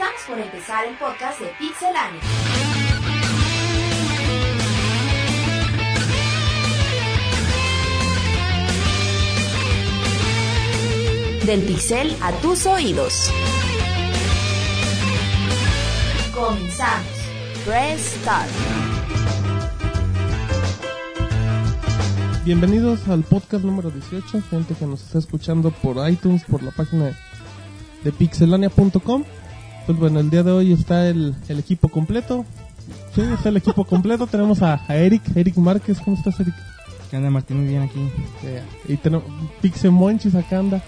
Estamos por empezar el podcast de Pixelania. Del pixel a tus oídos. Comenzamos. Press Start. Bienvenidos al podcast número 18, gente que nos está escuchando por iTunes, por la página de pixelania.com. Pues bueno, el día de hoy está el, el equipo completo. Sí, está el equipo completo. Tenemos a, a Eric, Eric Márquez. ¿Cómo estás, Eric? ¿Qué onda, Martín? Muy bien aquí. Eh, y tenemos Pixel Monchis acá anda.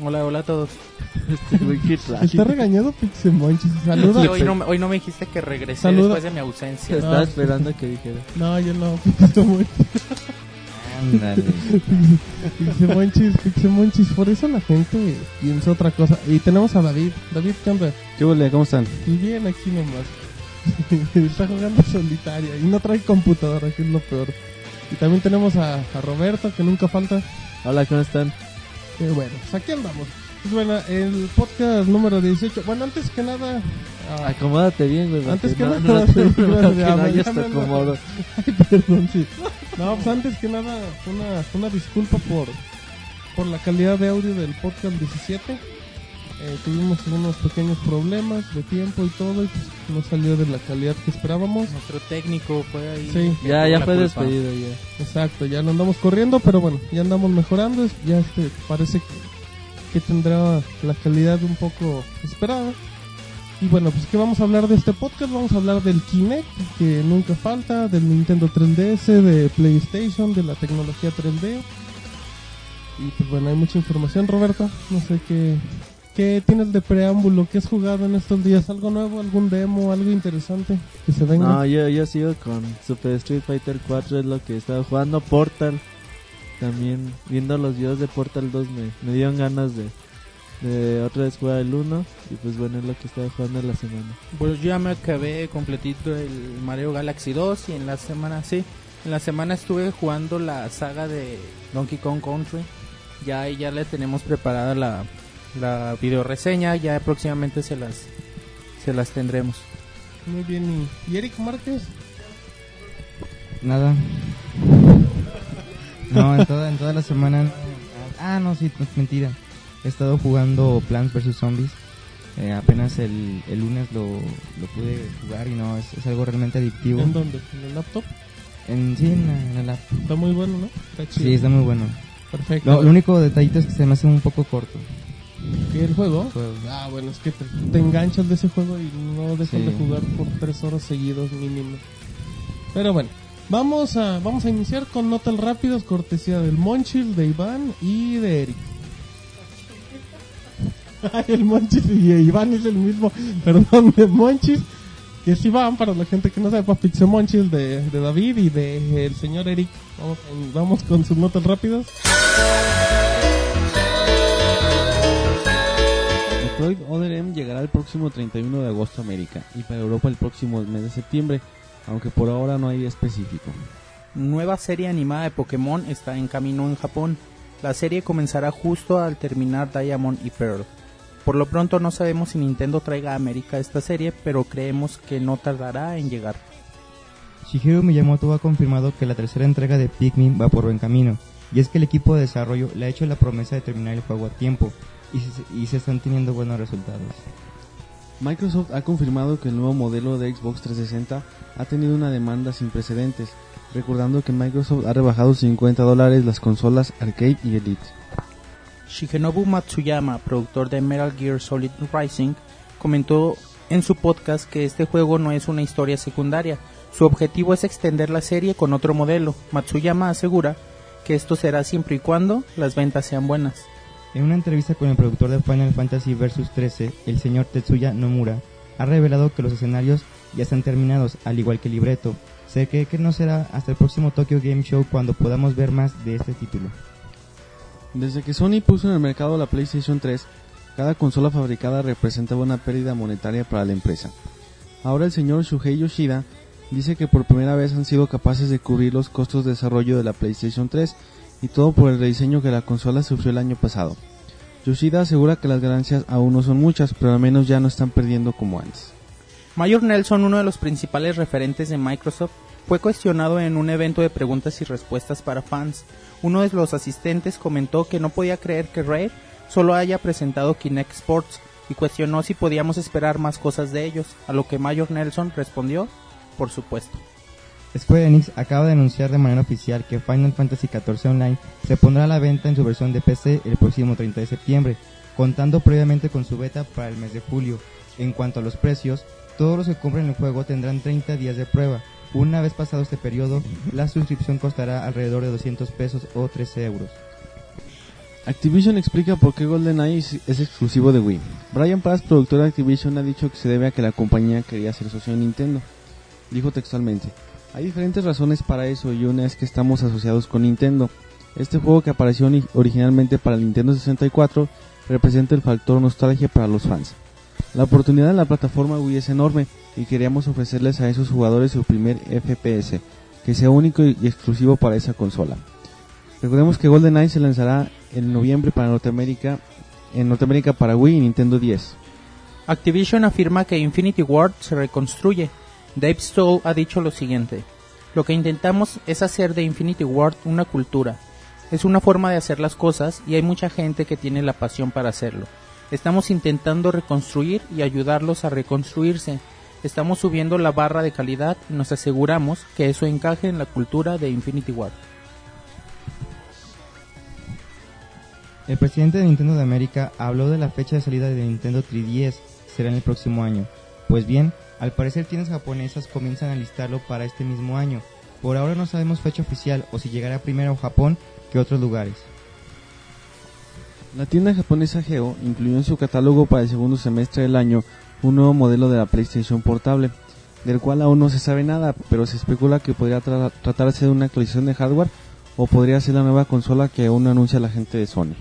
Hola, hola a todos. Está regañado Pixel Monchis. Saluda. Sí, hoy, no, hoy no me dijiste que regresé Saluda. después de mi ausencia. No. Estaba esperando que dijera. No, yo no. Ándale. Pixel Monchis, Pixel Monchis. Por eso la gente piensa otra cosa. Y tenemos a David. David, ¿qué onda? ¿Qué huele? ¿Cómo están? Pues bien, aquí nomás. Está jugando solitaria y no trae computadora, que es lo peor. Y también tenemos a, a Roberto, que nunca falta. Hola, ¿cómo están? Que bueno, pues aquí andamos. Pues bueno, el podcast número 18. Bueno, antes que nada. Ah, Acomódate bien, güey. Antes que nada, no, no, que no te acomodo. Ay, perdón, sí. No, pues antes que nada, una, una disculpa por, por la calidad de audio del podcast 17. Eh, tuvimos unos pequeños problemas de tiempo y todo, y pues no salió de la calidad que esperábamos. Nuestro técnico fue ahí. Sí. Ya, ya fue culpa. despedido ya. Exacto, ya no andamos corriendo, pero bueno, ya andamos mejorando. Ya este parece que, que tendrá la calidad un poco esperada. Y bueno, pues que vamos a hablar de este podcast, vamos a hablar del Kinect, que nunca falta, del Nintendo 3DS, de PlayStation, de la tecnología 3D. Y pues bueno, hay mucha información, Roberto. No sé qué, qué tienes de preámbulo, qué has jugado en estos días, algo nuevo, algún demo, algo interesante que se venga. No, yo, yo sigo con Super Street Fighter 4, es lo que estaba jugando. Portal, también viendo los videos de Portal 2 me, me dieron ganas de, de otra vez jugar el 1. Y pues bueno, es lo que estaba jugando en la semana. Pues yo ya me acabé completito el Mario Galaxy 2 y en la semana, sí, en la semana estuve jugando la saga de Donkey Kong Country. Ya ahí ya le tenemos preparada la, la video reseña, ya próximamente se las se las tendremos. Muy bien, y, Eric Márquez. Nada. No, en toda, en toda la semana. Ah, no, sí, no, mentira. He estado jugando Plants vs. Zombies. Eh, apenas el, el lunes lo, lo pude jugar y no, es, es algo realmente adictivo. ¿En dónde? ¿En el laptop? En, sí, en, la- en app. Está muy bueno, ¿no? Está chido. Sí, está muy bueno. Perfecto. Lo, lo único detallito es que se me hace un poco corto. ¿Y el juego? Ah, bueno, es que te, te enganchas de ese juego y no dejas Sí. de jugar por tres horas seguidos mínimo. Pero bueno, vamos a vamos a iniciar con notas rápidas, cortesía del Monchil, de Iván y de Eric. El Monchis y Iván es el mismo, perdón, de Monchis, que es Iván, para la gente que no sepa, Pixel Monchis de, de David y de el señor Eric. Vamos, vamos con sus notas rápidas. Metroid Other M llegará el próximo 31 de agosto a América y para Europa el próximo mes de septiembre, aunque por ahora no hay específico. Nueva serie animada de Pokémon está en camino en Japón. La serie comenzará justo al terminar Diamond y Pearl. Por lo pronto no sabemos si Nintendo traiga a América esta serie, pero creemos que no tardará en llegar. Shigeru Miyamoto ha confirmado que la tercera entrega de Pikmin va por buen camino, y es que el equipo de desarrollo le ha hecho la promesa de terminar el juego a tiempo, y se, y se están teniendo buenos resultados. Microsoft ha confirmado que el nuevo modelo de Xbox 360 ha tenido una demanda sin precedentes, recordando que Microsoft ha rebajado 50 dólares las consolas Arcade y Elite. Shigenobu Matsuyama, productor de Metal Gear Solid Rising, comentó en su podcast que este juego no es una historia secundaria. Su objetivo es extender la serie con otro modelo. Matsuyama asegura que esto será siempre y cuando las ventas sean buenas. En una entrevista con el productor de Final Fantasy Vs 13, el señor Tetsuya Nomura ha revelado que los escenarios ya están terminados, al igual que el libreto. Se cree que no será hasta el próximo Tokyo Game Show cuando podamos ver más de este título. Desde que Sony puso en el mercado la PlayStation 3, cada consola fabricada representaba una pérdida monetaria para la empresa. Ahora el señor Shuhei Yoshida dice que por primera vez han sido capaces de cubrir los costos de desarrollo de la PlayStation 3 y todo por el rediseño que la consola sufrió el año pasado. Yoshida asegura que las ganancias aún no son muchas, pero al menos ya no están perdiendo como antes. Mayor Nelson, uno de los principales referentes de Microsoft, fue cuestionado en un evento de preguntas y respuestas para fans. Uno de los asistentes comentó que no podía creer que Rare solo haya presentado Kinect Sports y cuestionó si podíamos esperar más cosas de ellos, a lo que Mayor Nelson respondió, por supuesto. Square Enix acaba de anunciar de manera oficial que Final Fantasy XIV Online se pondrá a la venta en su versión de PC el próximo 30 de septiembre, contando previamente con su beta para el mes de julio. En cuanto a los precios, todos los que compren el juego tendrán 30 días de prueba. Una vez pasado este periodo, la suscripción costará alrededor de 200 pesos o 13 euros. Activision explica por qué GoldenEye es, exclusivo de Wii. Brian Paz, productor de Activision, ha dicho que se debe a que la compañía quería ser socio de Nintendo. Dijo textualmente, hay diferentes razones para eso y una es que estamos asociados con Nintendo. Este juego que apareció originalmente para el Nintendo 64 representa el factor nostalgia para los fans. La oportunidad en la plataforma Wii es enorme y queríamos ofrecerles a esos jugadores su primer FPS, que sea único y exclusivo para esa consola. Recordemos que GoldenEye se lanzará en noviembre para Norteamérica, en Norteamérica para Wii y Nintendo 10. Activision afirma que Infinity Ward se reconstruye. Dave Stoll ha dicho lo siguiente. Lo que intentamos es hacer de Infinity Ward una cultura. Es una forma de hacer las cosas y hay mucha gente que tiene la pasión para hacerlo. Estamos intentando reconstruir y ayudarlos a reconstruirse. Estamos subiendo la barra de calidad y nos aseguramos que eso encaje en la cultura de Infinity Ward. El presidente de Nintendo de América habló de la fecha de salida de Nintendo 3DS, será en el próximo año. Pues bien, al parecer tiendas japonesas comienzan a listarlo para este mismo año. Por ahora no sabemos fecha oficial o si llegará primero a Japón que otros lugares. La tienda japonesa Geo incluyó en su catálogo para el segundo semestre del año un nuevo modelo de la PlayStation Portable, del cual aún no se sabe nada, pero se especula que podría tra- tratarse de una actualización de hardware o podría ser la nueva consola que aún anuncia la gente de Sony.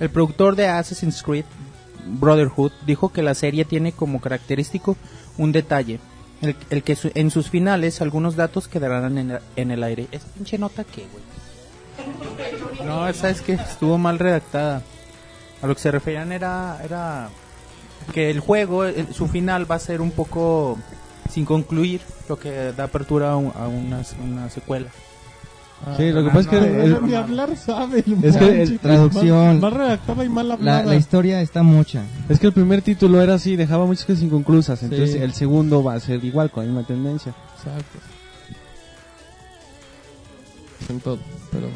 El productor de Assassin's Creed Brotherhood dijo que la serie tiene como característico un detalle, el, el que su- en sus finales algunos datos quedarán en, el- en el aire. ¿Es pinche nota qué, güey? No, esa es que estuvo mal redactada. A lo que se referían era, era que el juego, el- su final va a ser un poco sin concluir, lo que da apertura a, un- a una, una secuela. Sí, lo que pasa es que No, el- ni hablar sabe. el Es que el- traducción. Mal, mal redactada y mal La, hablada. la historia está mucha. Es que el primer título era así, dejaba muchas cosas inconclusas, entonces Sí. el segundo va a ser igual, con la misma tendencia. Exacto. En todo, pero...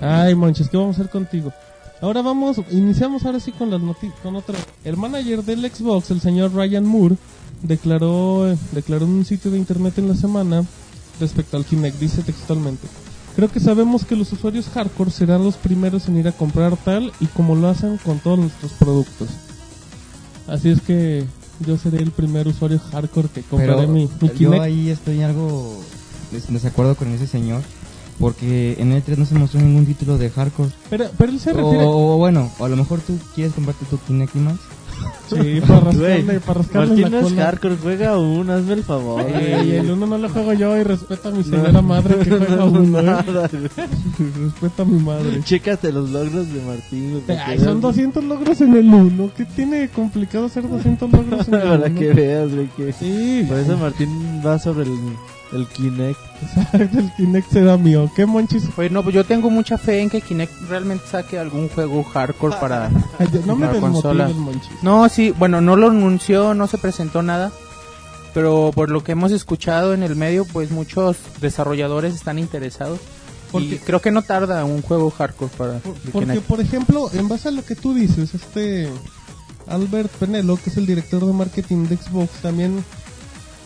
Ay, Monches, ¿qué vamos a hacer contigo? Ahora vamos, iniciamos ahora sí con las noticias, con otra. El manager del Xbox, el señor Ryan Moore, declaró, eh, declaró en un sitio de internet en la semana respecto al Kinect, dice textualmente. Creo que sabemos que los usuarios hardcore serán los primeros en ir a comprar tal y como lo hacen con todos nuestros productos. Así es que yo seré el primer usuario hardcore que compraré Pero mi, mi yo Kinect. ahí estoy algo en desacuerdo con ese señor. Porque en el 3 no se mostró ningún título de hardcore. Pero, pero él se refiere. o bueno, o a lo mejor tú quieres comprarte tu Kinect y más. Sí, para rascarle, para rascarle Martín la no es hardcore, juega uno, hazme el favor. Ey, el uno no lo juego yo y respeta a mi señora madre que juega uno. ¿eh? Nada, güey. Respeta a mi madre. Chécate los logros de Martín. para Ay, son veas- 200 logros en el uno. ¿Qué tiene complicado hacer 200 logros en el Para uno? que veas, güey, que... Sí, Por eso Martín va sobre el, el Kinect. exacto, el Kinect será mío. ¿Qué monchis? Pues no, pues yo tengo mucha fe en que Kinect realmente saque algún juego hardcore para... No me consola. el monchis. No, sí, bueno, no lo anunció, no se presentó nada, pero por lo que hemos escuchado en el medio, pues muchos desarrolladores están interesados. Y Porque- creo que no tarda un juego hardcore para Por- Porque, Kinect. por ejemplo, en base a lo que tú dices, este Albert Penelo, que es el director de marketing de Xbox, también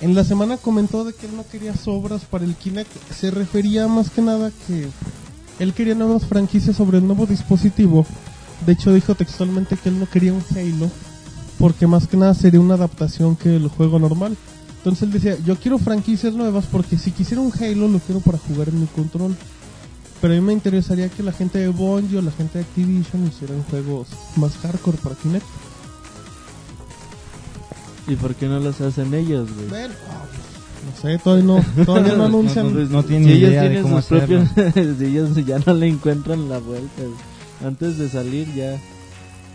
en la semana comentó de que él no quería sobras para el Kinect. Se refería más que nada que él quería nuevas franquicias sobre el nuevo dispositivo. De hecho, dijo textualmente que él no quería un Halo, porque más que nada sería una adaptación que el juego normal. Entonces él decía, yo quiero franquicias nuevas porque si quisiera un Halo lo quiero para jugar en mi control. Pero a mí me interesaría que la gente de Bungie o la gente de Activision hicieran juegos más hardcore para Kinect. ¿Y por qué no los hacen ellos, güey? Bueno, no sé, todavía no, todavía no anuncian. No, no tienen Si idea de cómo sus hacerlo. propios... si ellos ya no le encuentran la vuelta, güey. Antes de salir ya...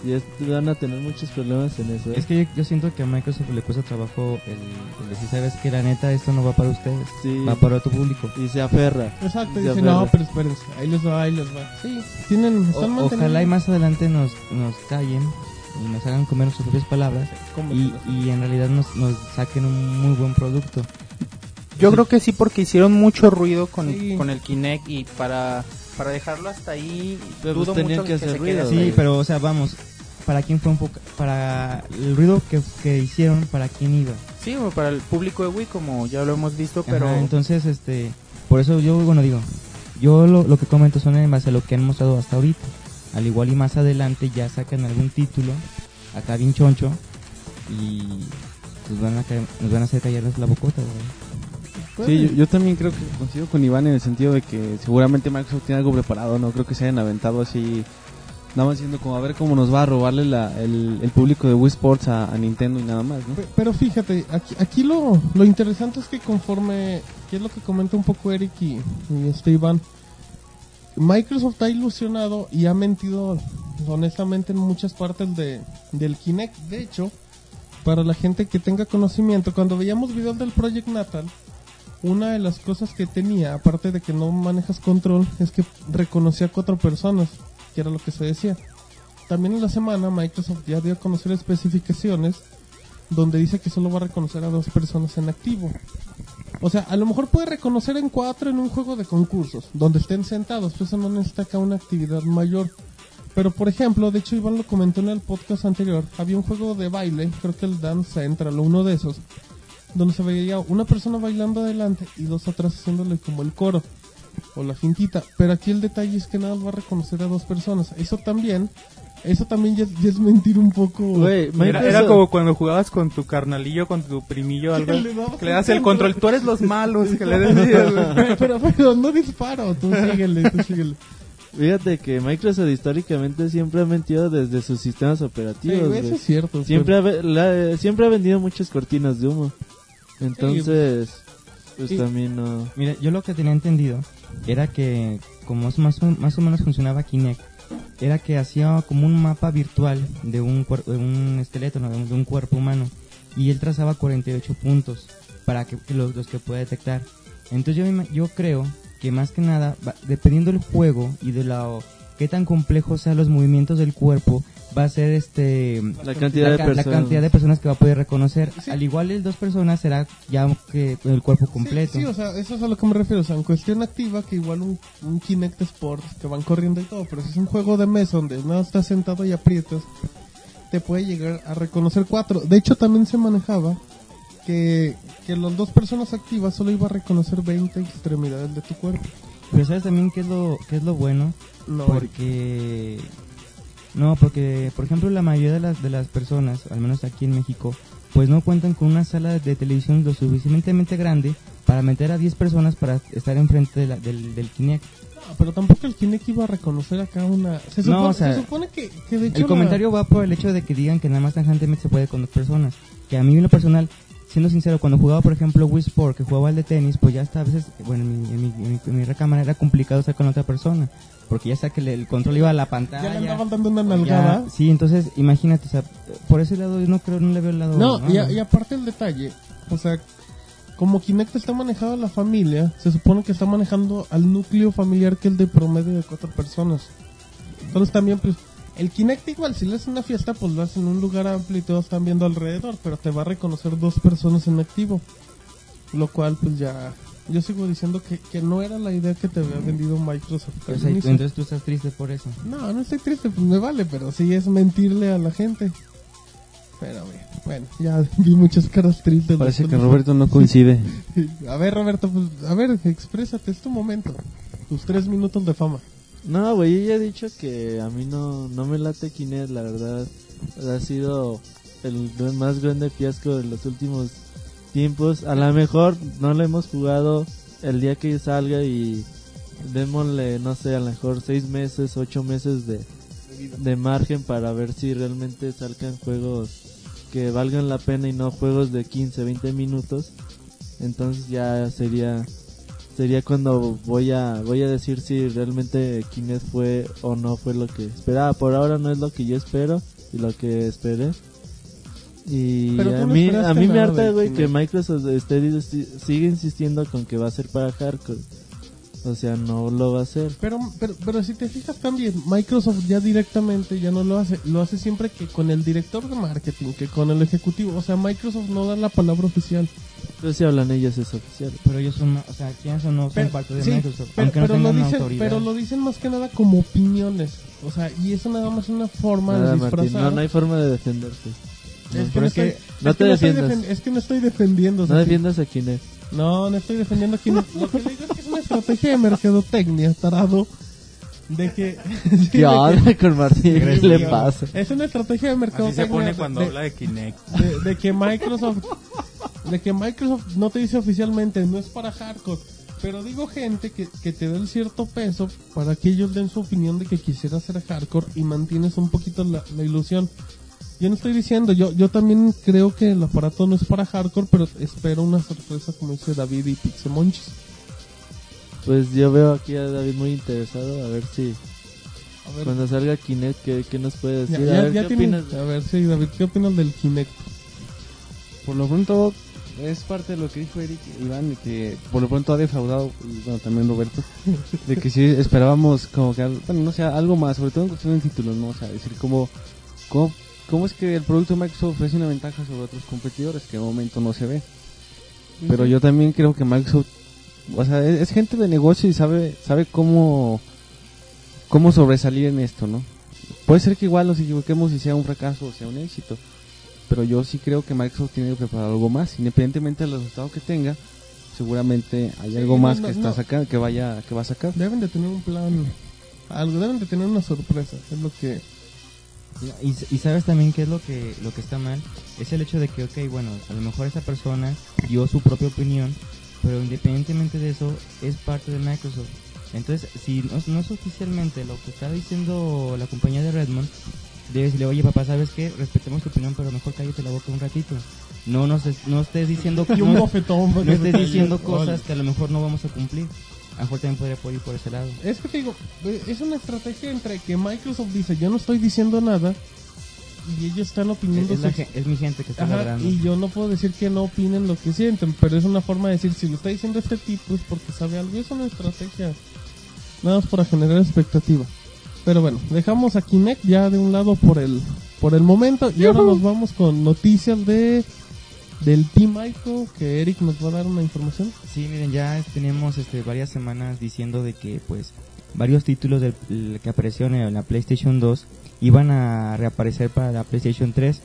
Y van a tener muchos problemas en eso. ¿eh? Es que yo, yo siento que a Microsoft le cuesta trabajo el, el decir, sabes que la neta esto no va para ustedes, Sí. va para tu público. Y se aferra. Exacto, Se dice, aferra. no, pero espérense, ahí les va, ahí les va. Sí, tienen, O- ojalá y más adelante nos, nos callen y nos hagan comer sus propias palabras ¿Cómo y, y en realidad nos, nos saquen un muy buen producto. Yo creo que sí, porque hicieron mucho ruido con, Sí. con el Kinect y para, para dejarlo hasta ahí, Pero, dudo pues, tenían mucho que hacer se ruido. Sí, pero o sea, vamos, ¿para quién fue un poco? Para el ruido que, que hicieron, ¿para quién iba? Sí, bueno, para el público de Wii, como ya lo hemos visto, pero... Ajá, entonces, este, por eso yo, bueno, digo, yo lo, lo que comento son en base a lo que han mostrado hasta ahorita. Al igual y más adelante ya sacan algún título, acá bien choncho, y pues van a caer- nos van a hacer callarles la bocota, güey. Sí, yo, yo también creo que coincido con Iván en el sentido de que seguramente Microsoft tiene algo preparado, no creo que se hayan aventado así, nada más diciendo como a ver cómo nos va a robarle la, el, el público de Wii Sports a, a Nintendo y nada más, ¿no? Pe- Pero fíjate, aquí, aquí lo, lo interesante es que conforme, que es lo que comenta un poco Eric y, y este Iván, Microsoft ha ilusionado y ha mentido honestamente en muchas partes de, del Kinect. De hecho, para la gente que tenga conocimiento, cuando veíamos videos del Project Natal, una de las cosas que tenía, aparte de que no manejas control, es que reconocía a cuatro personas, que era lo que se decía. También en la semana Microsoft ya dio a conocer especificaciones donde dice que solo va a reconocer a dos personas en activo. O sea, a lo mejor puede reconocer en cuatro en un juego de concursos, donde estén sentados, pues eso no necesita acá una actividad mayor. Pero por ejemplo, de hecho Iván lo comentó en el podcast anterior, había un juego de baile, creo que el Dance Central o uno de esos, donde se veía una persona bailando adelante y dos atrás haciéndole como el coro o la fintita. Pero aquí el detalle es que nada va a reconocer a dos personas. Eso también, eso también ya, ya es mentir un poco. Güey, Era, como cuando jugabas con tu carnalillo, con tu primillo, algo, le que das el control. Tú eres los malos, que le decías, güey. pero, pero no disparo, tú síguele, tú síguele. Fíjate que Microsoft históricamente siempre ha mentido desde sus sistemas operativos. eso es cierto. Siempre ha, ve- la- siempre ha vendido muchas cortinas de humo. Entonces, pues Sí. también no. Mira, yo lo que tenía entendido era que, como es más, o, más o menos funcionaba Kinect, era que hacía como un mapa virtual de un, de un esqueleto, ¿no? de, un, cuerpo humano, y él trazaba 48 puntos para que, los, que pueda detectar. Entonces yo, yo creo que más que nada, dependiendo del juego y de la qué tan complejo sean los movimientos del cuerpo, va a ser este La cantidad de ca- la personas. cantidad de personas que va a poder reconocer. Sí. Al igual el dos personas será ya que el cuerpo completo. Sí, sí, o sea, eso es a lo que me refiero. O sea, en cuestión activa, que igual un, un Kinect Sports que van corriendo y todo, pero si es un juego de mesa donde nada estás sentado y aprietas, te puede llegar a reconocer cuatro. De hecho, también se manejaba que, que las dos personas activas solo iba a reconocer 20 extremidades de tu cuerpo. Pero sabes también qué es lo qué es lo bueno, No, porque no, porque por ejemplo la mayoría de las de las personas, al menos aquí en México, pues no cuentan con una sala de televisión lo suficientemente grande para meter a 10 personas para estar enfrente de la- del, del Kinect. No, pero tampoco el Kinect iba a reconocer acá una... Se No, supone, o sea, se supone que, que de hecho El la- comentario va por el hecho de que digan que nada más tangentemente se puede con dos personas. Que a mí en lo personal, siendo sincero, cuando jugaba por ejemplo Wii Sport, que jugaba el de tenis, pues ya hasta a veces, bueno, en mi, en mi, en mi- en mi recámara era complicado estar con otra persona. Porque ya sea que le- el control iba a la pantalla. ya le andaban dando una Ya, nalgada. sí, entonces imagínate, o sea, por ese lado yo no creo, no le veo el lado. No, y, a- malo. y aparte el detalle, o sea, como Kinect está manejado a la familia, se supone que está manejando al núcleo familiar que es el de promedio de cuatro personas. Entonces también, pues, el Kinect igual, si le haces una fiesta, pues lo haces en un lugar amplio y todos están viendo alrededor, pero te va a reconocer dos personas en activo. Lo cual, pues ya, yo sigo diciendo que, que no era la idea que te había vendido Microsoft. entonces tú estás triste por eso. No, no estoy triste, pues me vale, pero sí es mentirle a la gente. Pero bueno, bueno, ya vi muchas caras tristes. Parece que Roberto no coincide. A ver, Roberto, pues, a ver, exprésate, es tu momento. Tus tres minutos de fama. No, güey, yo ya he dicho que a mí no, no me late Kinect, la verdad. Ha sido el más grande fiasco de los últimos tiempos. A lo mejor no lo hemos jugado el día que salga y démosle, no sé, a lo mejor seis meses, ocho meses de, de margen para ver si realmente salgan juegos que valgan la pena y no juegos de 15, 20 minutos. Entonces ya sería sería cuando voy a voy a decir si realmente Kinect fue o no fue lo que esperaba. Por ahora no es lo que yo espero y lo que esperé. Y a mí, a mí me harta, güey, que. Microsoft esté, sigue insistiendo con que va a ser para hardcore. O sea, no lo va a hacer. Pero, pero, pero si te fijas también, Microsoft ya directamente ya no lo hace, lo hace siempre que con el director de marketing, que con el ejecutivo, o sea, Microsoft no da la palabra oficial. Pero si hablan ellos es oficial. Pero ellos son, o sea, quienes o no son Pero- parte de sí, Microsoft, pero, aunque no pero lo dicen, autoridad. pero lo dicen más que nada como opiniones, o sea, y eso nada más es una forma Nada, de Martín, disfrazar. no, no hay forma de defenderte. es, que pero no es que estoy, no es te que estoy defiendas. defen- es que no estoy defendiendo. No defiendas a Kinect. No, no estoy defendiendo aquí. Lo que le digo es que es una estrategia de mercadotecnia, tarado. De que. ¿Qué que- onda con Martín? ¿Qué le pasa? Es una estrategia de Así mercadotecnia. se pone de- cuando de, habla de Kinect. de, de que Microsoft. De que Microsoft no te dice oficialmente, no es para hardcore. Pero digo gente que, que te da el cierto peso para que ellos den su opinión de que quisiera ser hardcore y mantienes un poquito la, la ilusión. Yo no estoy diciendo, yo, yo también creo que el aparato no es para hardcore, pero espero una sorpresa como dice David y Pixemonchis. Pues yo veo aquí a David muy interesado. A ver si A ver, cuando salga Kinect, ¿qué, qué nos puede decir? ya- a ver, ya ¿qué tienen- opinas? A ver, sí, David, ¿qué opinas del Kinect? Por lo pronto, es parte de lo que dijo Eric Iván, de que por lo pronto ha defraudado, y bueno, también Roberto, de que sí esperábamos como que, bueno, no sé, algo más, sobre todo en cuestión de títulos, ¿no? O sea, decir cómo, cómo, cómo es que el producto de Microsoft ofrece una ventaja sobre otros competidores que de momento no se ve. Pero yo también creo que Microsoft, o sea, es, es gente de negocio y sabe, sabe cómo, cómo sobresalir en esto, ¿no? Puede ser que igual nos equivoquemos y sea un fracaso o sea un éxito, pero yo sí creo que Microsoft tiene que preparar algo más, independientemente del resultado que tenga, seguramente hay Sí, algo no, más no, que está no. sacando, que vaya, que va a sacar. Deben de tener un plan, algo, deben de tener una sorpresa, es lo que... Y, y sabes también qué es lo que lo que está mal es el hecho de que ok bueno a lo mejor esa persona dio su propia opinión pero independientemente de eso es parte de Microsoft. Entonces si no, no es oficialmente lo que está diciendo la compañía de Redmond debes decirle oye papá sabes qué respetemos tu opinión pero mejor cállate la boca un ratito. No es- no estés diciendo no, no estés diciendo cosas que a lo mejor no vamos a cumplir a lo mejor también podría por ir por ese lado. Es que te digo, es una estrategia entre que Microsoft dice, yo no estoy diciendo nada, y ellos están opinando es, gen- es mi gente que está Ajá, ladrando. y yo no puedo decir que no opinen lo que sienten, pero es una forma de decir, si lo está diciendo este tipo es porque sabe algo, es una estrategia, nada más para generar expectativa. Pero bueno, dejamos a Kinect ya de un lado por el, por el momento, y ahora nos vamos con noticias de del Team Ico, que Eric nos va a dar una información. Sí, miren, ya tenemos este, varias semanas diciendo de que pues varios títulos del, el que aparecieron en la PlayStation 2 iban a reaparecer para la PlayStation 3.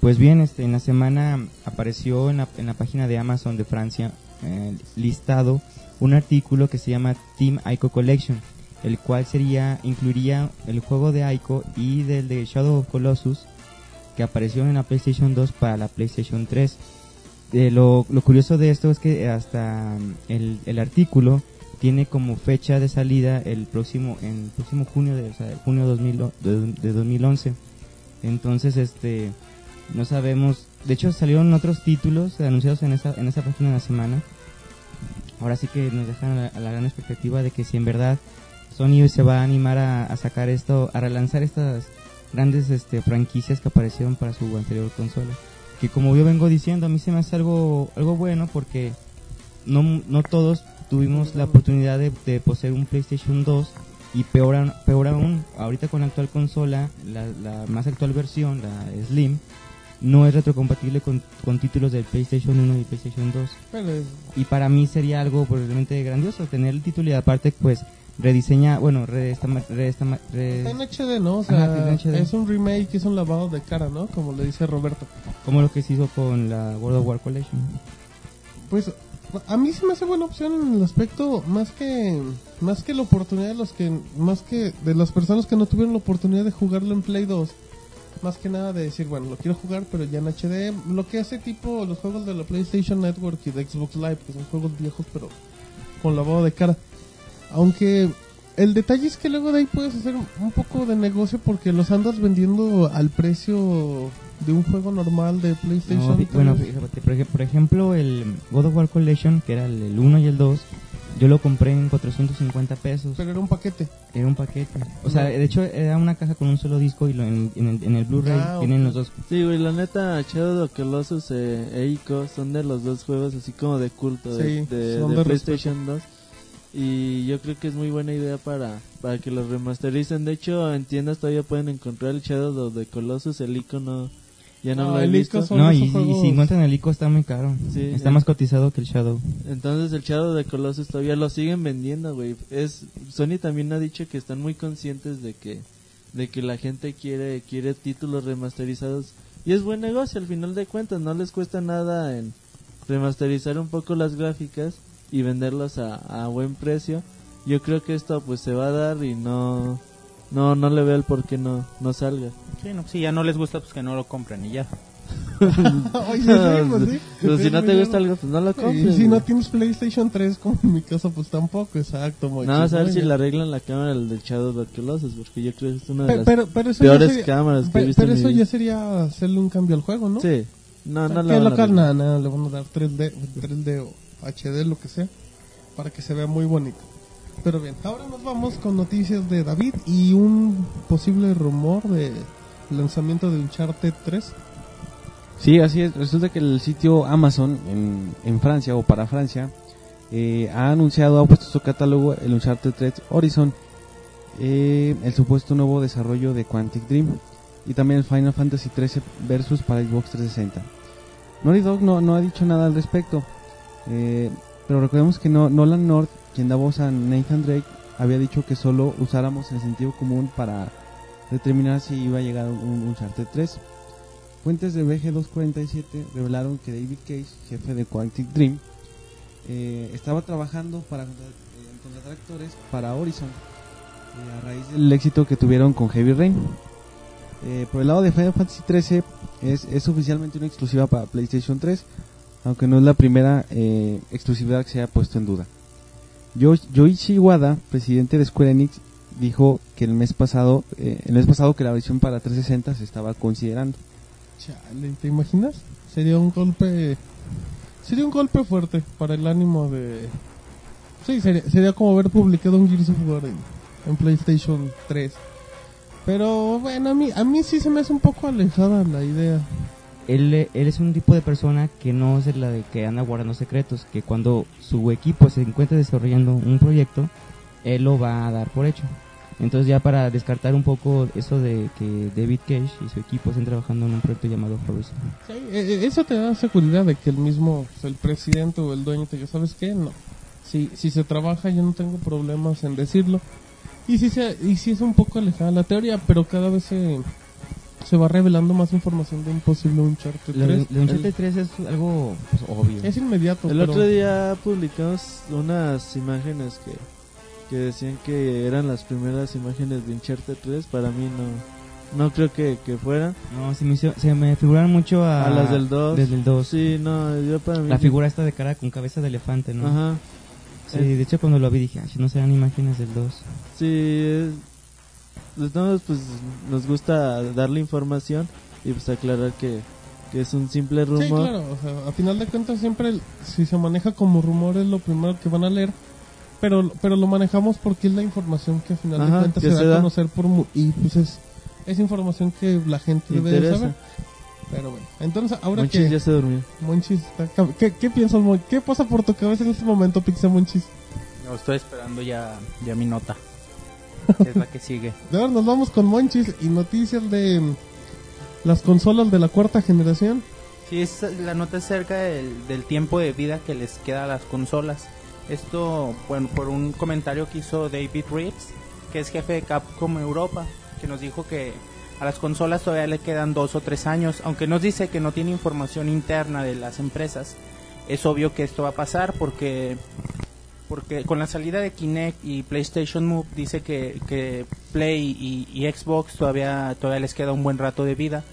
Pues bien, este, en la semana apareció en la, en la página de Amazon de Francia eh, listado un artículo que se llama Team Ico Collection, el cual sería incluiría el juego de Ico y del de Shadow of Colossus que apareció en la PlayStation 2 para la PlayStation 3. Eh, lo, lo curioso de esto es que hasta mm, el, el artículo tiene como fecha de salida el próximo en próximo junio de o sea, junio 2000 o- de, de 2011 entonces este no sabemos de hecho salieron otros títulos anunciados en esa en esa página de la semana ahora sí que nos dejan a la, a la gran expectativa de que si en verdad Sony se va a animar a, a sacar esto a relanzar estas grandes este franquicias que aparecieron para su anterior consola que como yo vengo diciendo a mí se me hace algo algo bueno porque no, no todos tuvimos la oportunidad de, de poseer un PlayStation 2 y peor, aún- peor aún, ahorita con la actual consola, la, la más actual versión, la Slim, no es retrocompatible con, con títulos del PlayStation 1 y PlayStation 2. Pero es- Y para mí sería algo realmente grandioso tener el título y aparte pues rediseña, bueno, re- está en HD, ¿no? O sea, Ajá, es un remake, es un lavado de cara, ¿no? Como le dice Roberto. como lo que se hizo con la World of War Collection. Pues a mí se me hace buena opción en el aspecto más que más que la oportunidad de los que más que de las personas que no tuvieron la oportunidad de jugarlo en Play 2. Más que nada de decir, bueno, lo quiero jugar, pero ya en HD, lo que hace tipo los juegos de la PlayStation Network y de Xbox Live, que son juegos viejos, pero con lavado de cara. Aunque el detalle es que luego de ahí puedes hacer un poco de negocio porque los andas vendiendo al precio de un juego normal de PlayStation. No, bueno, 3. fíjate, por, ej- por ejemplo, el God of War Collection, que era el, el 1 y el 2, Yo lo compré en 450 pesos. Pero era un paquete. Era un paquete. O sea, No. de hecho era una caja con un solo disco y lo- en, en el, en el Blu-ray Ah, tienen ok. los dos. Sí, güey, la neta, Shadow of Colossus eh, e Ico son de los dos juegos así como de culto de, Sí, de de PlayStation 2. Y yo creo que es muy buena idea para, para que los remastericen. De hecho, en tiendas todavía pueden encontrar el Shadow of the Colossus, el Ico no, ya no, No, lo he visto. No, y, si encuentran el ICO está muy caro. Sí, está eh. más cotizado que el Shadow. Entonces el Shadow de Colossus todavía lo siguen vendiendo, güey. Es Sony también ha dicho que están muy conscientes de que de que la gente quiere quiere títulos remasterizados y es buen negocio al final de cuentas, no les cuesta nada en remasterizar un poco las gráficas y venderlos a, a buen precio. Yo creo que esto pues se va a dar y no no no le veo el por qué no no salga. Sí, no, si ya no les gusta, pues que no lo compren y ya. Oye, sí, pues sí. Pero si no te gusta algo, pues no lo Y compres. si no tienes PlayStation 3, como en mi caso, pues tampoco, exacto. Nada más mochis, a ver si le arreglan la cámara del Shadow Colossus, porque yo creo que es una de las pero, pero eso peores sería- cámaras que he visto Pero eso ya sería hacerle un cambio al juego, ¿no? Sí. No, no que le van a local, arreglar. nada, nada, le van a dar 3D, 3D o HD, lo que sea, para que se vea muy bonito. Pero bien, ahora nos vamos con noticias de David y un posible rumor de lanzamiento de Uncharted 3. Sí, así es. Resulta que el sitio Amazon en, Francia o para Francia eh, ha anunciado, ha puesto su catálogo el Uncharted 3 Horizon, eh, el supuesto nuevo desarrollo de Quantic Dream y también el Final Fantasy 13 versus para Xbox 360. Naughty Dog no, no ha dicho nada al respecto, eh, pero recordemos que no, Nolan North, quien da voz a Nathan Drake, había dicho que solo usáramos el sentido común para determinar si iba a llegar un, un Uncharted 3. Fuentes de BG247 revelaron que David Cage, jefe de Quantic Dream, eh, estaba trabajando para eh, contratar actores para Horizon eh, a raíz del éxito que tuvieron con Heavy Rain. Eh, por el lado de Final Fantasy 13 es, es oficialmente una exclusiva para PlayStation 3, aunque no es la primera eh, exclusividad que se haya puesto en duda. Yo- Yoichi Iwata, presidente de Square Enix, dijo que el mes pasado, eh, el mes pasado que la versión para 360 se estaba considerando. Chale, ¿te imaginas? Sería un golpe. Sería un golpe fuerte para el ánimo de. Sí, sería, sería como haber publicado un Gears of War en, en PlayStation 3. Pero bueno, a mí, a mí sí se me hace un poco alejada la idea. Él, él es un tipo de persona que no es la de que anda guardando secretos, que cuando su equipo se encuentra desarrollando un proyecto, él lo va a dar por hecho. Entonces ya para descartar un poco eso de que David Cage y su equipo estén trabajando en un proyecto llamado Horizon. Sí, eh, eh, eso te da seguridad de que el mismo, el presidente o el dueño te diga, ¿sabes qué? No. Si, si se trabaja, yo no tengo problemas en decirlo. Y si, se, y si es un poco alejada la teoría, pero cada vez se, se va revelando más información de un posible Uncharted Lo 3. de Uncharted 3 es algo pues, obvio. Es inmediato. El pero- otro día publicamos unas imágenes que, que decían que eran las primeras imágenes de Uncharted 3. Para mí no, no creo que, que fueran. No, se me, hizo- se me figuran mucho a, A las del 2. Desde el 2. Sí, no, yo para mí. La figura esta de cara con cabeza de elefante, ¿no? Ajá. Sí, de hecho cuando lo vi dije, "Ay, no serán imágenes del 2. Sí, es- de todos modos, pues nos gusta darle información y pues aclarar que, que es un simple rumor. Sí, claro. O sea, a final de cuentas, siempre el- si se maneja como rumor es lo primero que van a leer. Pero, pero lo manejamos porque es la información que a final de Ajá, cuentas que se, se da a conocer por mu- y pues es, es información que la gente debe de Interesa. saber. Pero bueno, entonces ahora Monchis que ya se durmió. Monchis está ¿qué, ¿qué piensas Mon? ¿Qué pasa por tu cabeza en este momento, Pixel Monchis? No, estoy esperando ya, ya mi nota. es la que sigue. De ahora nos vamos con Monchis y noticias de mm, las consolas de la cuarta generación. Sí, es la nota acerca del, del tiempo de vida que les queda a las consolas. Esto, bueno, por un comentario que hizo David Reeves, que es jefe de Capcom Europa, que nos dijo que a las consolas todavía le quedan dos o tres años, aunque nos dice que no tiene información interna de las empresas. Es obvio que esto va a pasar porque porque con la salida de Kinect y PlayStation Move dice que, que Play y, y Xbox todavía todavía les queda un buen rato de vida.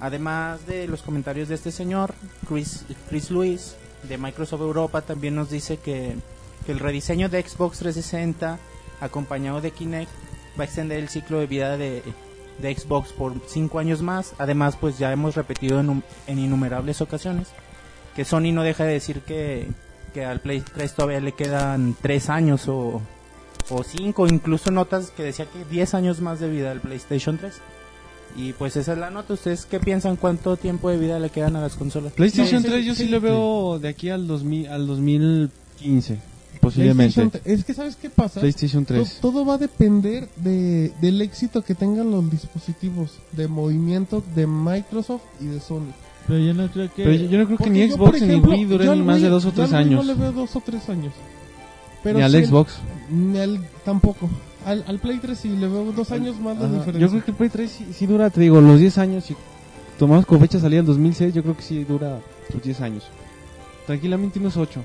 Además de los comentarios de este señor, Chris, Chris Lewis de Microsoft Europa también nos dice que, que el rediseño de Xbox 360 acompañado de Kinect va a extender el ciclo de vida de, de Xbox por 5 años más. Además, pues ya hemos repetido en, en innumerables ocasiones que Sony no deja de decir que, que al Play 3 todavía le quedan 3 años o, o 5, incluso notas que decía que 10 años más de vida al PlayStation 3. Y pues esa es la nota. ¿Ustedes qué piensan? ¿Cuánto tiempo de vida le quedan a las consolas? PlayStation Sí, 3 yo sí, sí, lo veo de aquí al 2000 al 2015 posiblemente. Es que ¿sabes qué pasa? PlayStation To- 3. Todo va a depender de, del éxito que tengan los dispositivos de movimiento de Microsoft y de Sony. Pero yo no creo que... Pero yo, yo no creo que ni yo, Xbox por ni ejemplo, Wii yo duren más de dos o yo tres al Wii años. No le veo dos o tres años. Pero Ni al el- Xbox. Ni al tampoco. Al, al Play 3 sí le veo dos años más de diferencia. Yo creo que el Play 3 sí, sí dura, te digo, los 10 años. Si tomamos con fecha salida en 2006, yo creo que sí dura los 10 años. Tranquilamente unos 8.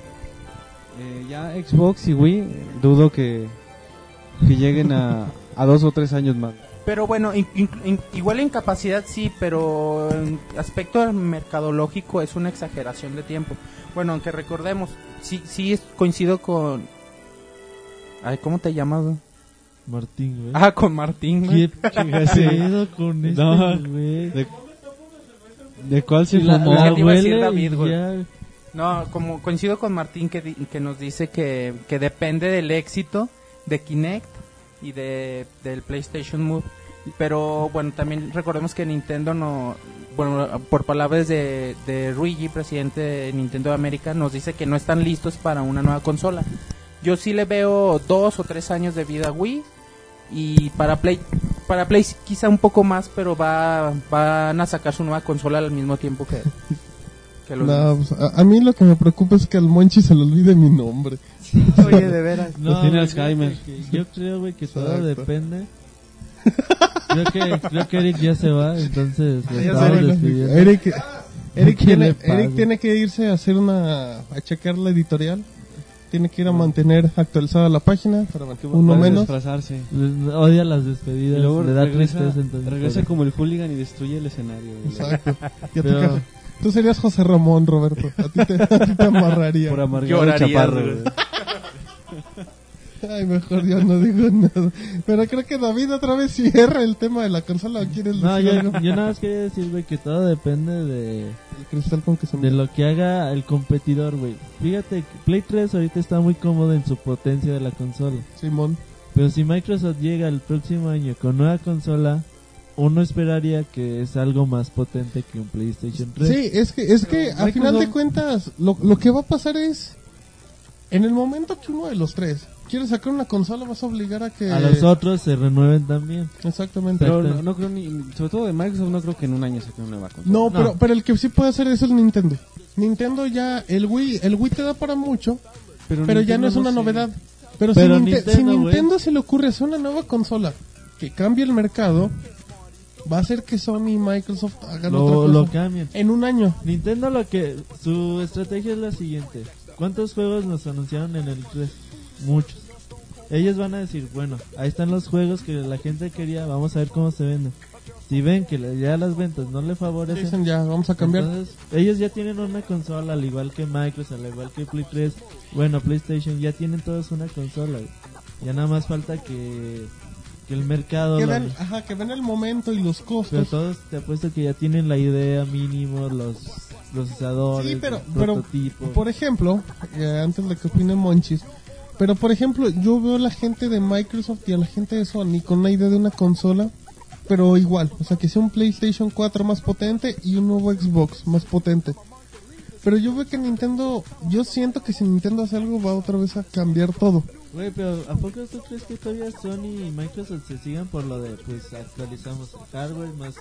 Eh, ya Xbox y Wii, dudo que, que lleguen a, a dos o tres años más. Pero bueno, in- in- in- igual en capacidad sí, pero en aspecto mercadológico es una exageración de tiempo. Bueno, aunque recordemos, sí, sí es- coincido con... Ay, ¿cómo te llamas? Martín, güey. Ah, con Martín. güey. ¿Qué con este, No. güey? ¿De, de cuál se la, fumó? la- la que te iba a decir huele David, y güey. ya- No, como coincido con Martín que, di- que nos dice que, que depende del éxito de Kinect y de, del PlayStation Move. Pero bueno, también recordemos que Nintendo no, bueno, por palabras de, de Luigi, presidente de Nintendo de América, nos dice que no están listos para una nueva consola. Yo sí le veo dos o tres años de vida a Wii y para Play, para Play quizá un poco más, pero va, van a sacar su nueva consola al mismo tiempo que, que los No, pues, a, a mí lo que me preocupa es que al Monchi se le olvide mi nombre. Oye, de veras. No, tiene Alzheimer. Yo creo, güey, que todo Exacto. depende. Creo que, creo que Eric ya se va, entonces lo Ya estamos despidiendo. Eric, Eric, ¿Qué tiene? Eric tiene que irse a hacer una a checar la editorial. Tiene que ir a mantener actualizada la página. Uno Para menos. desplazarse. Odia las Y despedidas, luego le da regresa, tristeza entonces. regresa como el hooligan y destruye el escenario. güey. Exacto. Pero- Tú serías José Ramón, Roberto. A ti te, a ti te amarraría. Por Llorarías, chaparro. güey. Ay, mejor yo no digo nada. Pero creo que David otra vez cierra el tema de la consola. ¿O ¿Quieres No, decir yo, algo? yo nada más quería decir, güey, que todo depende de, El cristal con que se de lo que haga el competidor, güey. Fíjate, que Play 3 ahorita está muy cómodo en su potencia de la consola. Simón. Pero si Microsoft llega el próximo año con nueva consola, uno esperaría que es algo más potente que un PlayStation 3. Sí, es que, es que a Microsoft- final de cuentas, lo, lo que va a pasar es, en el momento que uno de los tres quiere sacar una consola, vas a obligar a que... A los otros se renueven también. Exactamente. Pero no, no creo ni, sobre todo de Microsoft, no creo que en un año saquen una nueva consola. No, No. Pero, pero el que sí puede hacer eso es Nintendo. Nintendo ya, el Wii, el Wii te da para mucho, pero, ya Nintendo no es una novedad. Pero, Pero si. Nintendo se le ocurre hacer una nueva consola que cambie el mercado, va a hacer que Sony y Microsoft hagan Lo, otra lo cosa. cambian. En un año. Nintendo lo que... Su estrategia es la siguiente. ¿Cuántos juegos nos anunciaron en el 3? Muchos. Ellos van a decir, bueno, ahí están los juegos que la gente quería, vamos a ver cómo se venden. Si ven que ya las ventas no le favorecen, Dicen ya, vamos a cambiar. Entonces, ellos ya tienen una consola, al igual que Microsoft, al igual que Play 3, bueno, PlayStation, ya tienen todos una consola. Ya nada más falta que, que el mercado... que ven, ajá, que ven el momento y los pero costos. todos te apuesto que ya tienen la idea mínimo, los procesadores, Sí, pero, los pero por ejemplo, eh, antes de que opine Monchis, pero por ejemplo, yo veo a la gente de Microsoft y a la gente de Sony con una idea de una consola, pero igual, o sea, que sea un PlayStation 4 más potente y un nuevo Xbox más potente. Pero yo veo que Nintendo, yo siento que si Nintendo hace algo va otra vez a cambiar todo. Güey, pero ¿a poco tú crees que todavía Sony y Microsoft se sigan por lo de, pues, actualizamos el hardware, más,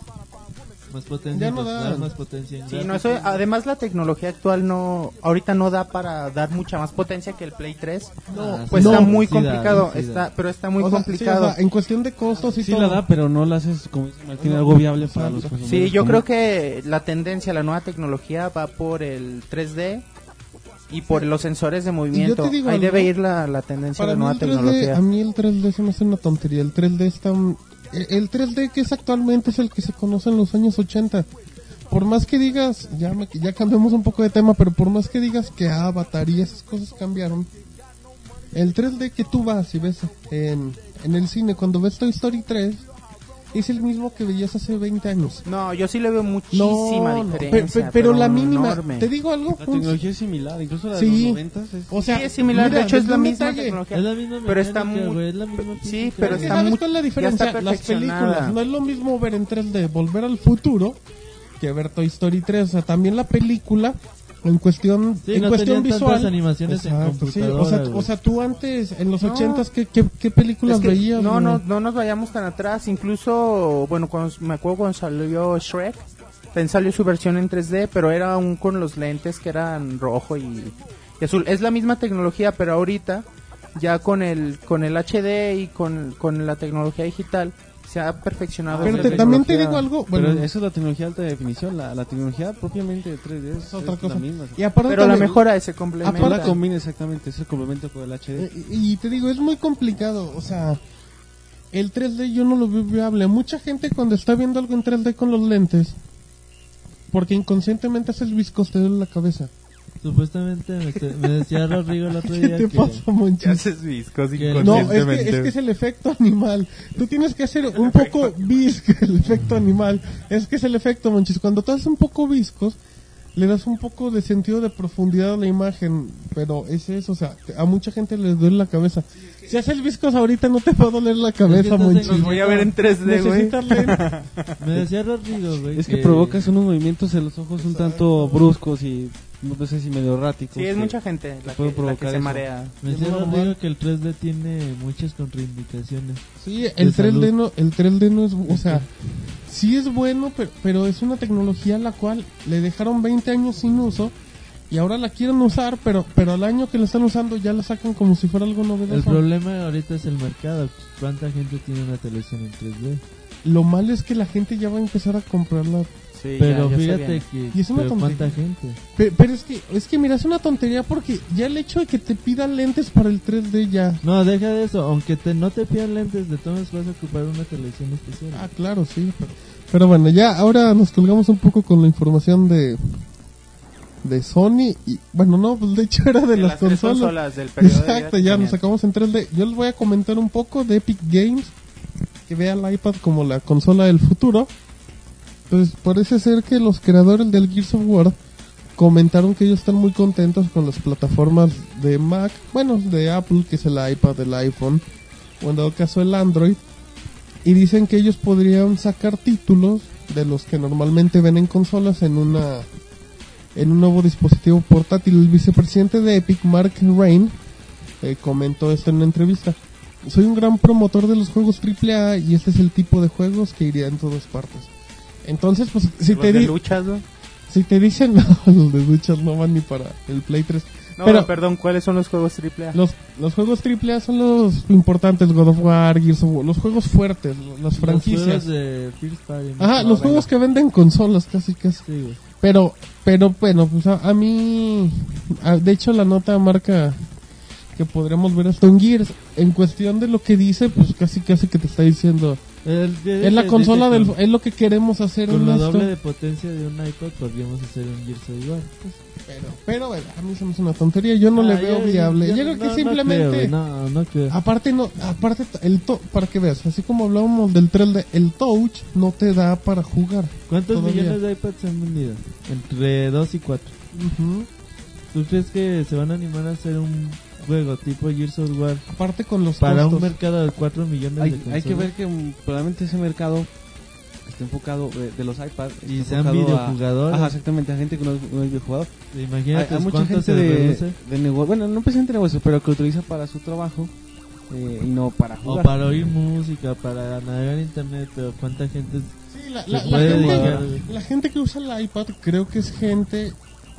más potencia Ya en no dan. más potencia en Sí, no, eso, además la tecnología actual no, ahorita no da para dar mucha más potencia que el Play 3. Ah, Pues sí está da, muy sí da, complicado, sí da. está, pero está muy O sea, sí, complicado. o sea, en cuestión de costos y Sí todo. la da, pero no la haces, como dice Martín, algo viable para los consumidores Sí, yo creo que la tendencia, la nueva tecnología va por el 3D y por los sensores de movimiento. digo Ahí debe ir la, la tendencia de la nueva 3D, tecnología. a mí el 3D se me hace una tontería. El 3D está... el- El 3D que es actualmente es el que se conoce en los años 80. Por más que digas, ya, me- ya cambiamos un poco de tema, pero por más que digas que Avatar y esas cosas cambiaron, el 3D que tú vas y ves en, en el cine, cuando ves Toy Story 3, es el mismo que veías hace 20 años. No, yo sí le veo muchísima No, no, pe- diferencia. pe- pero, la mínima, enorme. te digo algo, La tecnología es similar, incluso la de Sí. los 90 es... o sea, sí, es similar, mira, de hecho es la misma detalle, tecnología. Es la misma Pero está muy- es la misma Sí, pero está ¿Sabes muy- cuál es la diferencia? Las películas. No es lo mismo ver en 3D Volver al Futuro que ver Toy Story 3. O sea, también la película, en cuestión, Sí, en no cuestión visual. animaciones en Exacto, sí. computadora, O sea, o sea, tú antes, en los No. 80s, ¿qué, qué, qué películas Es que veías? no, no, no nos vayamos tan atrás. Incluso, bueno, cuando, me acuerdo cuando salió Shrek, salió su versión en 3D, pero era aún con los lentes que eran rojo y, y azul. Es la misma tecnología, pero ahorita ya con el con el HD y con, con la tecnología digital se ha perfeccionado. Pero te- también te digo algo, Pero bueno, eso es la tecnología de alta definición, la, la tecnología propiamente de 3D es, es otra es cosa. la misma. Y aparte Pero la mejora ese complemento. No la combina exactamente, es el complemento con el HD. Eh, Y te digo, es muy complicado, o sea, el 3D yo no lo veo viable. Mucha gente cuando está viendo algo en 3D con los lentes, porque inconscientemente haces viscos, te duele la cabeza. Supuestamente me, te- me decía Rodrigo el otro ¿Qué día te que... pasa, Monchis? haces viscos No, es que, es que es el efecto animal. Tú tienes que hacer un poco visco el efecto animal. Es que es el efecto, Monchis. Cuando tú haces un poco viscos, le das un poco de sentido de profundidad a la imagen. Pero es eso, o sea, a mucha gente les duele la cabeza. Si haces viscos ahorita no te va a doler la cabeza, Monchis. Los voy a ver en 3D, güey. Me decía Rodrigo, güey, Es que provocas unos movimientos en los ojos un tanto bruscos y no sé si medio erráticos. Sí, es que- mucha gente la que, la que se eso. marea. Me decía Es normal. Rodrigo que el 3D tiene muchas contraindicaciones. Sí, el De 3D salud. no, el 3D no es, o sea, sí es bueno, pero, pero es una tecnología a la cual le dejaron 20 años sin uso y ahora la quieren usar, pero pero al año que la están usando ya la sacan como si fuera algo novedoso. El problema ahorita es el mercado. ¿Cuánta gente tiene una televisión en 3D? Lo malo es que la gente ya va a empezar a comprarla. Sí, Pero ya- ya fíjate que... Y es una pero tontería. ¿Cuánta gente? Pe- Pero es que es que mira, es una tontería porque ya el hecho de que te pidan lentes para el 3D ya No, deja de eso. Aunque te, no te pidan lentes, de todas vas a ocupar una televisión especial. Ah, claro, sí. Pero, pero bueno, ya ahora nos colgamos un poco con la información de de Sony y bueno, no, pues de hecho era de, De las, las consolas. consolas del de Exacto, que ya nos sacamos en 3D. Yo les voy a comentar un poco de Epic Games que vea el iPad como la consola del futuro. Entonces, parece ser que los creadores del Gears of War comentaron que ellos están muy contentos con las plataformas de Mac, bueno, de Apple, que es el iPad, el iPhone, o en dado caso el Android, y dicen que ellos podrían sacar títulos de los que normalmente ven en consolas en una en un nuevo dispositivo portátil. El vicepresidente de Epic, Mark Rain, eh, comentó esto en una entrevista. Soy un gran promotor de los juegos AAA y este es el tipo de juegos que iría en todas partes. Entonces, pues, si Los te, de luchas, ¿no? si te dicen, no, los de luchas no van ni para el Play 3. No, Pero- perdón, ¿cuáles son los juegos AAA? Los, los juegos AAA son los importantes, God of War, Gears of War, los juegos fuertes, las Los franquicias. juegos de First. ¿no? Ajá, No, los venga. juegos que venden consolas, casi, casi. Sí. Pero, pero bueno, pues a, a mí, a- de hecho la nota marca que podríamos ver hasta un Gears. En cuestión de lo que dice, pues casi casi que te está diciendo, El- es la consola de- del, es lo que queremos hacer Con la esto. doble de potencia de un iPod podríamos hacer un Gears of War. Pero, pero bueno, a mí se me hace una tontería, yo no Ah, le veo yo- viable. yo Yo, no- creo que no simplemente, creo, güey, no, no creo. aparte no, aparte el to, para que veas, así como hablábamos del 3D, el touch no te da para jugar. ¿Cuántos todavía. millones de iPads se han vendido? Entre 2 y 4. Ujú. ¿Tú crees que se van a animar a hacer un juego tipo Gears of War Aparte con los para un costos. mercado de 4 millones de Hay, consolas? hay que ver que mm, probablemente ese mercado está enfocado de, de los iPads Y sean enfocado a- videojugadores. Ajá, exactamente, a gente que no es, no es videojugador. Imagínate hay, hay mucha gente se de, de negocio, bueno, no precisamente negocio, pero que lo utiliza para su trabajo eh, y no para O jugar. para oír música, para navegar internet, pero cuánta gente... Sí, la, Se la- la puede gente, la gente que usa el iPad creo que es gente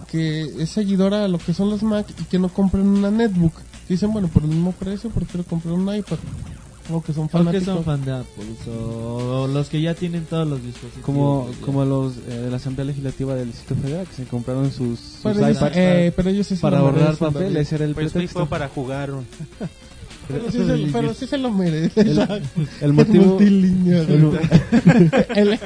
que es seguidora a lo que son los Mac y que no compran una netbook. Que dicen, bueno, por el mismo precio prefiero comprar un iPad. O que son O que fanáticos. son fan de Apple, o, o los que ya tienen todos los dispositivos. como, como los eh, de la Asamblea Legislativa del Distrito Federal que se compraron sus, sus pero, ellos, iPads eh, pero ellos para ahorrar merecen, papel, David. ese era el Pues pretexto. fue para jugar. Pero sí, se, pero sí se lo merece. El, el motivo. El-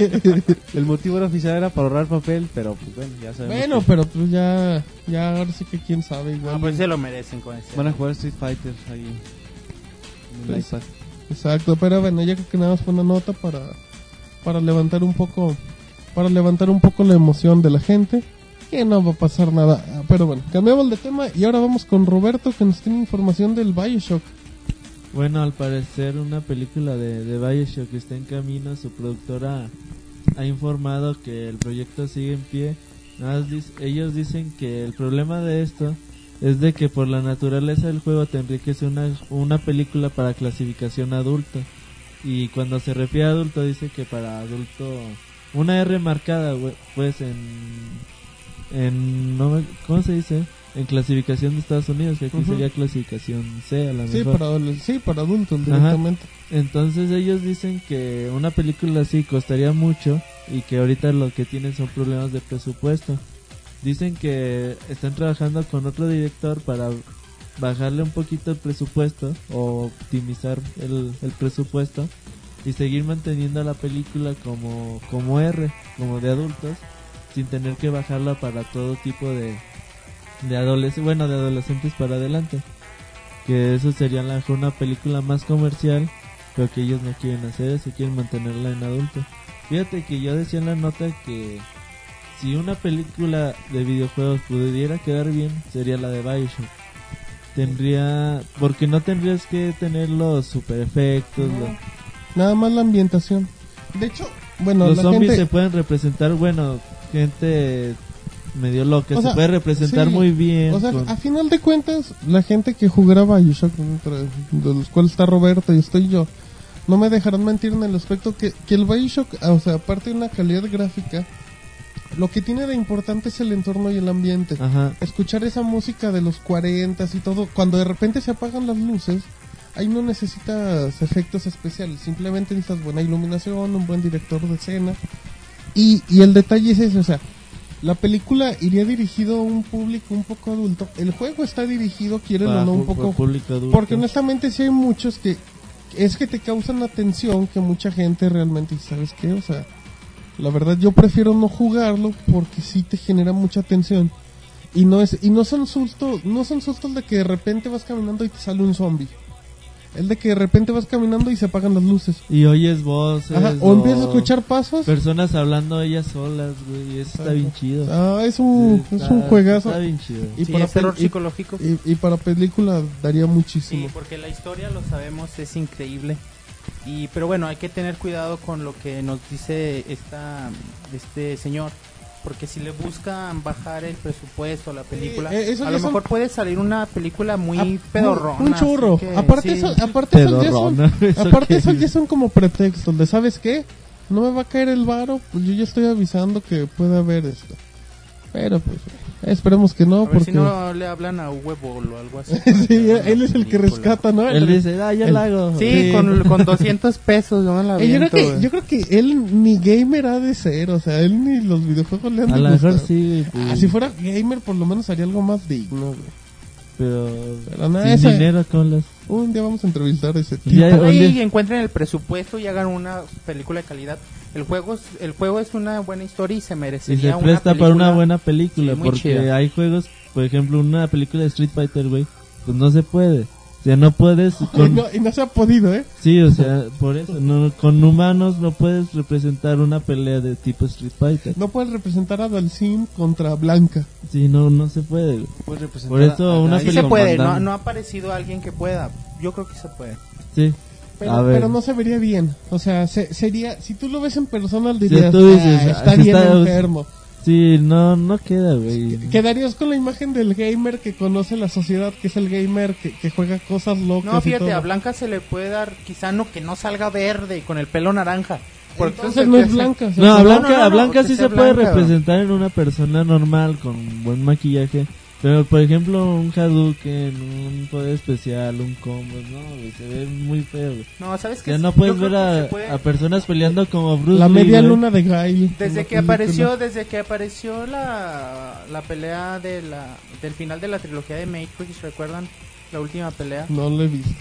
el motivo era oficial era para ahorrar papel, pero pues bueno, ya sabemos. bueno, que pero pues ya, ya ahora sí que quién sabe igual. No, pues se lo merecen con ese. van a jugar Street Fighter ahí en el Pues, iPad. Exacto, pero bueno, ya creo que nada más fue una nota para para levantar un poco para levantar un poco la emoción de la gente que no va a pasar nada Ah, pero bueno cambiamos de tema y ahora vamos con Roberto que nos tiene información del Bioshock Bueno, al parecer una película de, de Bioshock está en camino. Su productora ha informado que el proyecto sigue en pie. Ellos dicen que el problema de esto es de que por la naturaleza del juego tendría que ser una, una película para clasificación adulto. Y cuando se refiere a adulto dice que para adulto... Una R marcada, pues en... en no ¿Cómo se dice? En clasificación de Estados Unidos, que aquí sería clasificación C a la sí mejor. para, sí para adultos Ajá. directamente Entonces ellos dicen que una película así costaría mucho y que ahorita lo que tienen son problemas de presupuesto. Dicen que están trabajando con otro director para bajarle un poquito el presupuesto o optimizar el, el presupuesto y seguir manteniendo la película como, como R, como de adultos, sin tener que bajarla para todo tipo de, de adolescentes, bueno, de adolescentes para adelante. Que eso sería a lo mejor una película más comercial pero que ellos no quieren hacer eso, quieren mantenerla en adulto. Fíjate que yo decía en la nota que si una película de videojuegos pudiera quedar bien, sería la de Bioshock. Tendría, porque no tendrías que tener los super efectos, lo- nada más la ambientación de hecho bueno los la zombies gente se pueden representar, bueno, gente medio loca, O se sea, puede representar sí, muy bien. O sea, con- a final de cuentas, la gente que jugará Bioshock, de los cuales está Roberto y estoy yo, no me dejarán mentir en el aspecto que, que el Bioshock, ah, o sea, aparte de una calidad gráfica, lo que tiene de importante es el entorno y el ambiente. Ajá. Escuchar esa música de los 40 y todo, cuando de repente se apagan las luces, ahí no necesitas efectos especiales, simplemente necesitas buena iluminación, un buen director de escena. Y, y el detalle es ese, o sea, la película iría dirigido a un público un poco adulto. El juego está dirigido, quieren o no, un poco... público adulto. Porque honestamente sí hay muchos que es que te causan atención que mucha gente realmente, ¿sabes qué? O sea, la verdad yo prefiero no jugarlo porque sí te genera mucha atención. Y no es y no son sustos, no son sustos de que de repente vas caminando y te sale un zombie. El de que de repente vas caminando y se apagan las luces. Y oyes voces. Ajá, o empiezas a escuchar pasos. Personas hablando ellas solas, güey. y Eso está bien chido. Ah, es un, Sí, es está- un juegazo. Está bien chido. Y Sí, para es terror psicológico. Y, y para película daría muchísimo. Sí, porque la historia, lo sabemos, es increíble. Y, pero bueno, hay que tener cuidado con lo que nos dice esta, este señor. Porque si le buscan bajar el presupuesto a la película, eh, eso a lo mejor puede salir una película muy Ah, pedorrona. Un churro. que, aparte, sí. eso, aparte, eso ya son, Pedorrona, ¿eso aparte eso es? ya son como pretextos de, ¿sabes qué? No me va a caer el varo, pues yo ya estoy avisando que puede haber esto. Pero pues, esperemos que no, A ver porque... si no le hablan a huevo o algo así. sí, él es el que rescata, ¿no? Él dice, ah, yo el- la hago. Sí, Sí. Con, con 200 pesos yo me la Eh, yo, creo aviento, que, yo creo que él ni gamer ha de ser, o sea, él ni los videojuegos le han A de lo mejor sí, pues, Ah, si fuera gamer, por lo menos haría algo más digno, güey. pero, Pero nada, sin esa- dinero con las... Un día vamos a entrevistar a ese tipo. Un Ahí día- encuentren el presupuesto y hagan una película de calidad. El juego es, el juego es una buena historia y se Y merecería se una presta para película. una buena película, Sí, porque chida. hay juegos, por ejemplo, una película de Street Fighter, güey, pues no se puede. O sea, no puedes Y no, y no se ha podido, ¿eh? Sí, o sea, por eso, no, con humanos no puedes representar una pelea de tipo Street Fighter. No puedes representar a Dalsim contra Blanca. Sí, no, no se puede. Puedes representar Por eso a- a una Guy Sí se puede, no, ha aparecido alguien que pueda. Yo creo que se puede. Sí. Pero, no se vería bien. O sea, se- sería, si tú lo ves en persona, dirías, tú dices, "Ah, ah, está sí bien está- enfermo. Sí, no, no queda, güey. Quedarías con la imagen del gamer que conoce la sociedad, que es el gamer que, que juega cosas locas. No, y fíjate, todo. a Blanca se le puede dar quizá no que no salga verde y con el pelo naranja. Porque Entonces no es Blanca. No, a Blanca, no, no, a Blanca sí se puede blanca. representar en una persona normal con buen maquillaje. Pero, por ejemplo, un Hadouken, un poder especial, un combo, no, se ve muy feo, güey. No, ¿sabes qué? Ya no puedes ver a, puede- a personas peleando como Bruce La media luna de Gail. Desde que película. apareció, desde que apareció la, la pelea de la, del final de la trilogía de Matrix, ¿recuerdan? La última pelea. No lo he visto.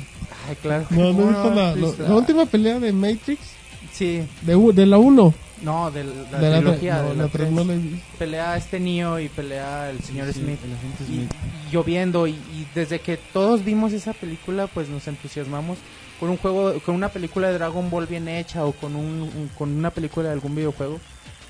Ay, claro. No, no he ¿Cómo visto la, visto? la última pelea de Matrix. Sí, De, u- de la 1. No, de la, De la- trilogía. no, de la la no. Pelea este Neo y pelea el señor Sí, Smith. el agente y Smith. lloviendo y, y desde que todos vimos esa película pues nos entusiasmamos con un juego con una película de Dragon Ball bien hecha o con un, un- con una película de algún videojuego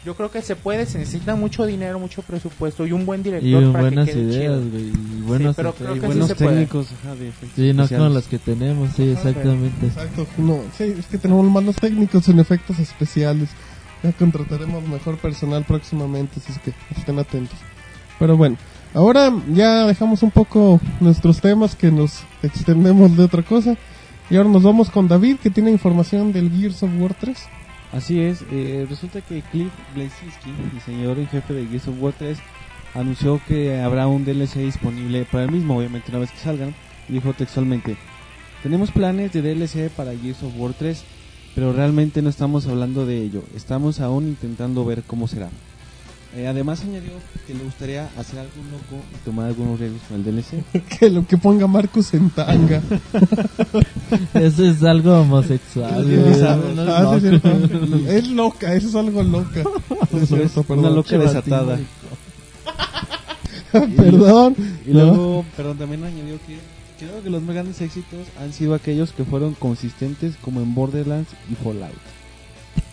yo creo que se puede se necesita mucho dinero mucho presupuesto y un buen director Y para buenas que quede ideas, chido. güey. Y buenos pero creo Y que sí buenos se puede. técnicos ajá, de Sí, no como los que tenemos, sí, exactamente. Exacto, no, sí, es que tenemos malos técnicos en efectos especiales. Ya contrataremos mejor personal próximamente, así que estén atentos. Pero bueno, ahora ya dejamos un poco nuestros temas que nos extendemos de otra cosa. Y ahora nos vamos con David que tiene información del Gears of War 3. Así es, eh, resulta que Cliff Bleszinski, diseñador en jefe de Gears of War 3, anunció que habrá un DLC disponible para el mismo, obviamente una vez que salgan, dijo textualmente, tenemos planes de DLC para Gears of War 3, pero realmente no estamos hablando de ello, estamos aún intentando ver cómo será. Eh, además añadió que le gustaría hacer algo loco y tomar algunos riesgos con el DLC. que lo que ponga Marcus en tanga. Eso es algo homosexual. No es Ah, loco. es loca, eso es algo loca. Es cierto, Una loca desatada. perdón. Y luego, perdón, también añadió que creo que los más grandes éxitos han sido aquellos que fueron consistentes como en Borderlands y Fallout.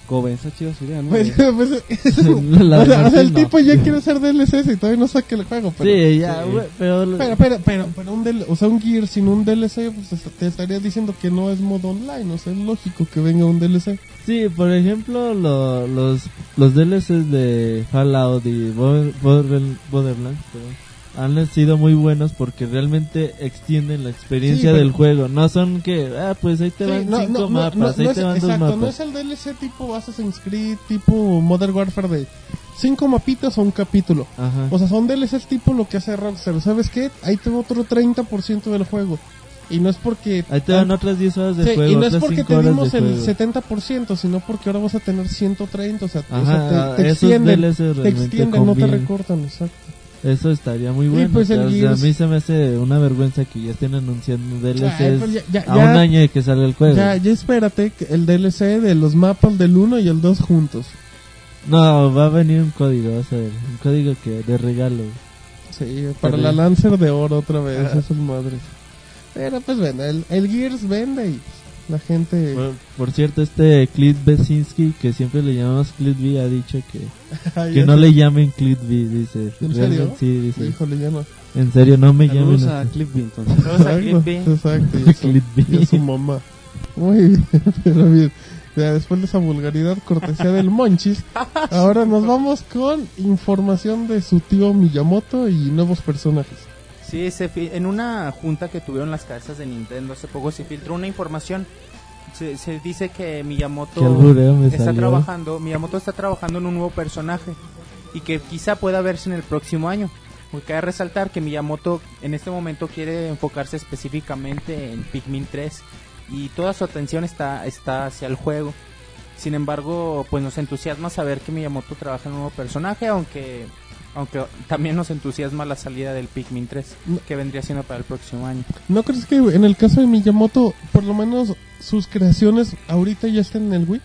Como está chida idea, ¿no? Pues, pues, La o sea, o sea, el no. tipo ya quiere hacer DLC y todavía no saca el juego. Pero, Sí, ya, Sí. pero... Pero, pero, pero, pero un DL o sea, un Gear sin un DLC, pues te estaría diciendo que no es modo online. O sea, es lógico que venga un DLC. Sí, por ejemplo, lo- los, los DLCs de Fallout y Border- Border- Borderlands perdón, han sido muy buenos porque realmente extienden la experiencia Sí, del juego. No son que, ah, pues ahí te Sí, van no, cinco no, no, mapas, no, ahí no te van dos exacto, no mapas. es el DLC tipo Assassin's Creed, tipo Modern Warfare de cinco mapitas o un capítulo. Ajá. O sea, son DLCs tipo lo que hace Rockstar. ¿Sabes qué? Ahí te va otro 30% del juego. Y no es porque... ahí te dan otras 10 horas de Sí, juego, y no es porque 5 te dimos el juego. 70%, sino porque ahora vas a tener 130, o sea, o sea, te, extienden, te extienden, no te recortan, exacto. Eso estaría muy bueno. pues el o sea, a mí se me hace una vergüenza que ya estén anunciando DLCs Ay, pues ya- ya- a ya- un año de que salga el juego. Ya, ya espérate el DLC de los mapas del 1 y el 2 juntos. No, va a venir un código, vas a ver. Un código que de regalo. Sí, para Pero- la Lancer de oro otra vez, Ajá. esas madres. Pero pues bueno, el, el Gears vende y pues, la gente... Por, por cierto, este Clint Besinski, que siempre le llamamos Clint B, ha dicho que, que no le llamen Clint B, dice. ¿En serio? Sí, dice. Híjole, ya no. En serio, no me Saludos llamen a así. B, entonces. Todos a Clint B. Exacto, y a su, B. y a su mamá. Muy bien, pero bien. Ya después de esa vulgaridad cortesía del Monchis, ahora nos vamos con información de su tío Miyamoto y nuevos personajes. Sí, se en una junta que tuvieron las cabezas de Nintendo hace poco se filtró una información. Se, se dice que Miyamoto está salió. trabajando, Miyamoto está trabajando en un nuevo personaje y que quizá pueda verse en el próximo año. Porque cabe resaltar que Miyamoto en este momento quiere enfocarse específicamente en Pikmin 3 y toda su atención está, está hacia el juego. Sin embargo, pues nos entusiasma saber que Miyamoto trabaja en un nuevo personaje, aunque aunque también nos entusiasma la salida del Pikmin 3, que vendría siendo para el próximo año. ¿No crees que en el caso de Miyamoto, por lo menos sus creaciones ahorita ya están en el Wii?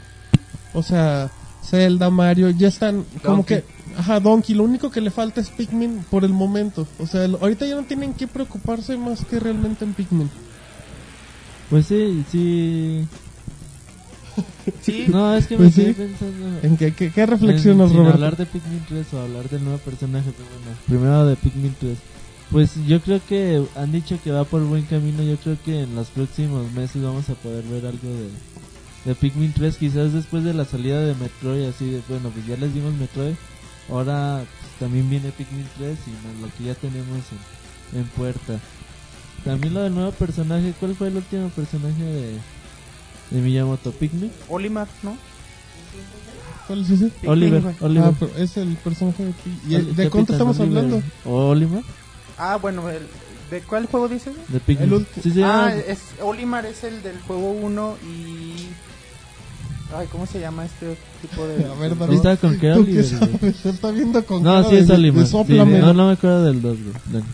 O sea, Zelda, Mario, ya están como Donkey. que... Ajá, Donkey, lo único que le falta es Pikmin por el momento. O sea, ahorita ya no tienen que preocuparse más que realmente en Pikmin. Pues sí, sí. Sí, No, es que Pues me sí. quedé pensando. ¿En qué, qué, qué en- reflexionas, sin Roberto? hablar de Pikmin 3 o hablar del nuevo personaje, pero bueno, primero de Pikmin 3. Pues yo creo que han dicho que va por buen camino. Yo creo que en los próximos meses vamos a poder ver algo de, de Pikmin 3. Quizás después de la salida de Metroid, así de bueno, pues ya les dimos Metroid. Ahora pues, también viene Pikmin 3 y lo que ya tenemos en, en puerta. También lo del nuevo personaje. ¿Cuál fue el último personaje de, de Miyamoto? ¿Pikmin? Olimar, ¿no? ¿Cuál es ese? Pikmin, Oliver. güey. Oliver. Ah, pero es el personaje de Pi- ¿Y el- ¿De cuánto estamos Oliver. hablando? ¿O Olimar? Ah, bueno, el, ¿de cuál juego dices? De Pikmin. El ulti- Sí, se llama- Ah, es, Olimar es el del juego 1 y... Ay, ¿cómo se llama este tipo de...? A ver, David. estaba con que ¿Tú qué Oliver, güey. sabes? Está viendo con No, cara sí es de- Olimar. Sí, no, no me acuerdo del 2, güey. Dani.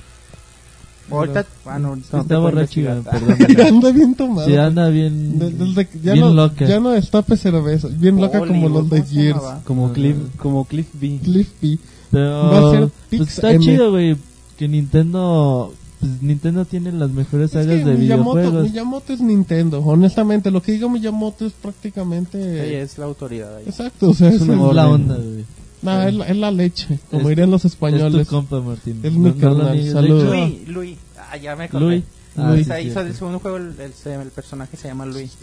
Ahorita, ah, no, Está borracho, perdón. anda bien tomado. Sí, anda bien, De- que- ya, bien no, loca. ya no destape cerveza. Bien loca Oli, como los de ¿cómo se Gears. Como. Cliff, como Cliff B. Cliff B. Pero Va a ser pues está M. chido, güey, que Nintendo pues Nintendo tiene las mejores Es áreas que de Miyamoto, videojuegos. Miyamoto es Nintendo. Honestamente, lo que diga Miyamoto es prácticamente. Sí, es la autoridad ahí. Exacto, o sea, es, Es un el- es orden. la onda, güey. Nah, es la, es la leche, como Es- dirían los Es españoles. tu compa, Martín. Es mi carnal, niegues. saludos. De hecho, Luis, Luis. Ah, ya me acordé. Luis. Ah, Luis, sí, ahí hizo el segundo juego, el, el- el personaje se llama Luis.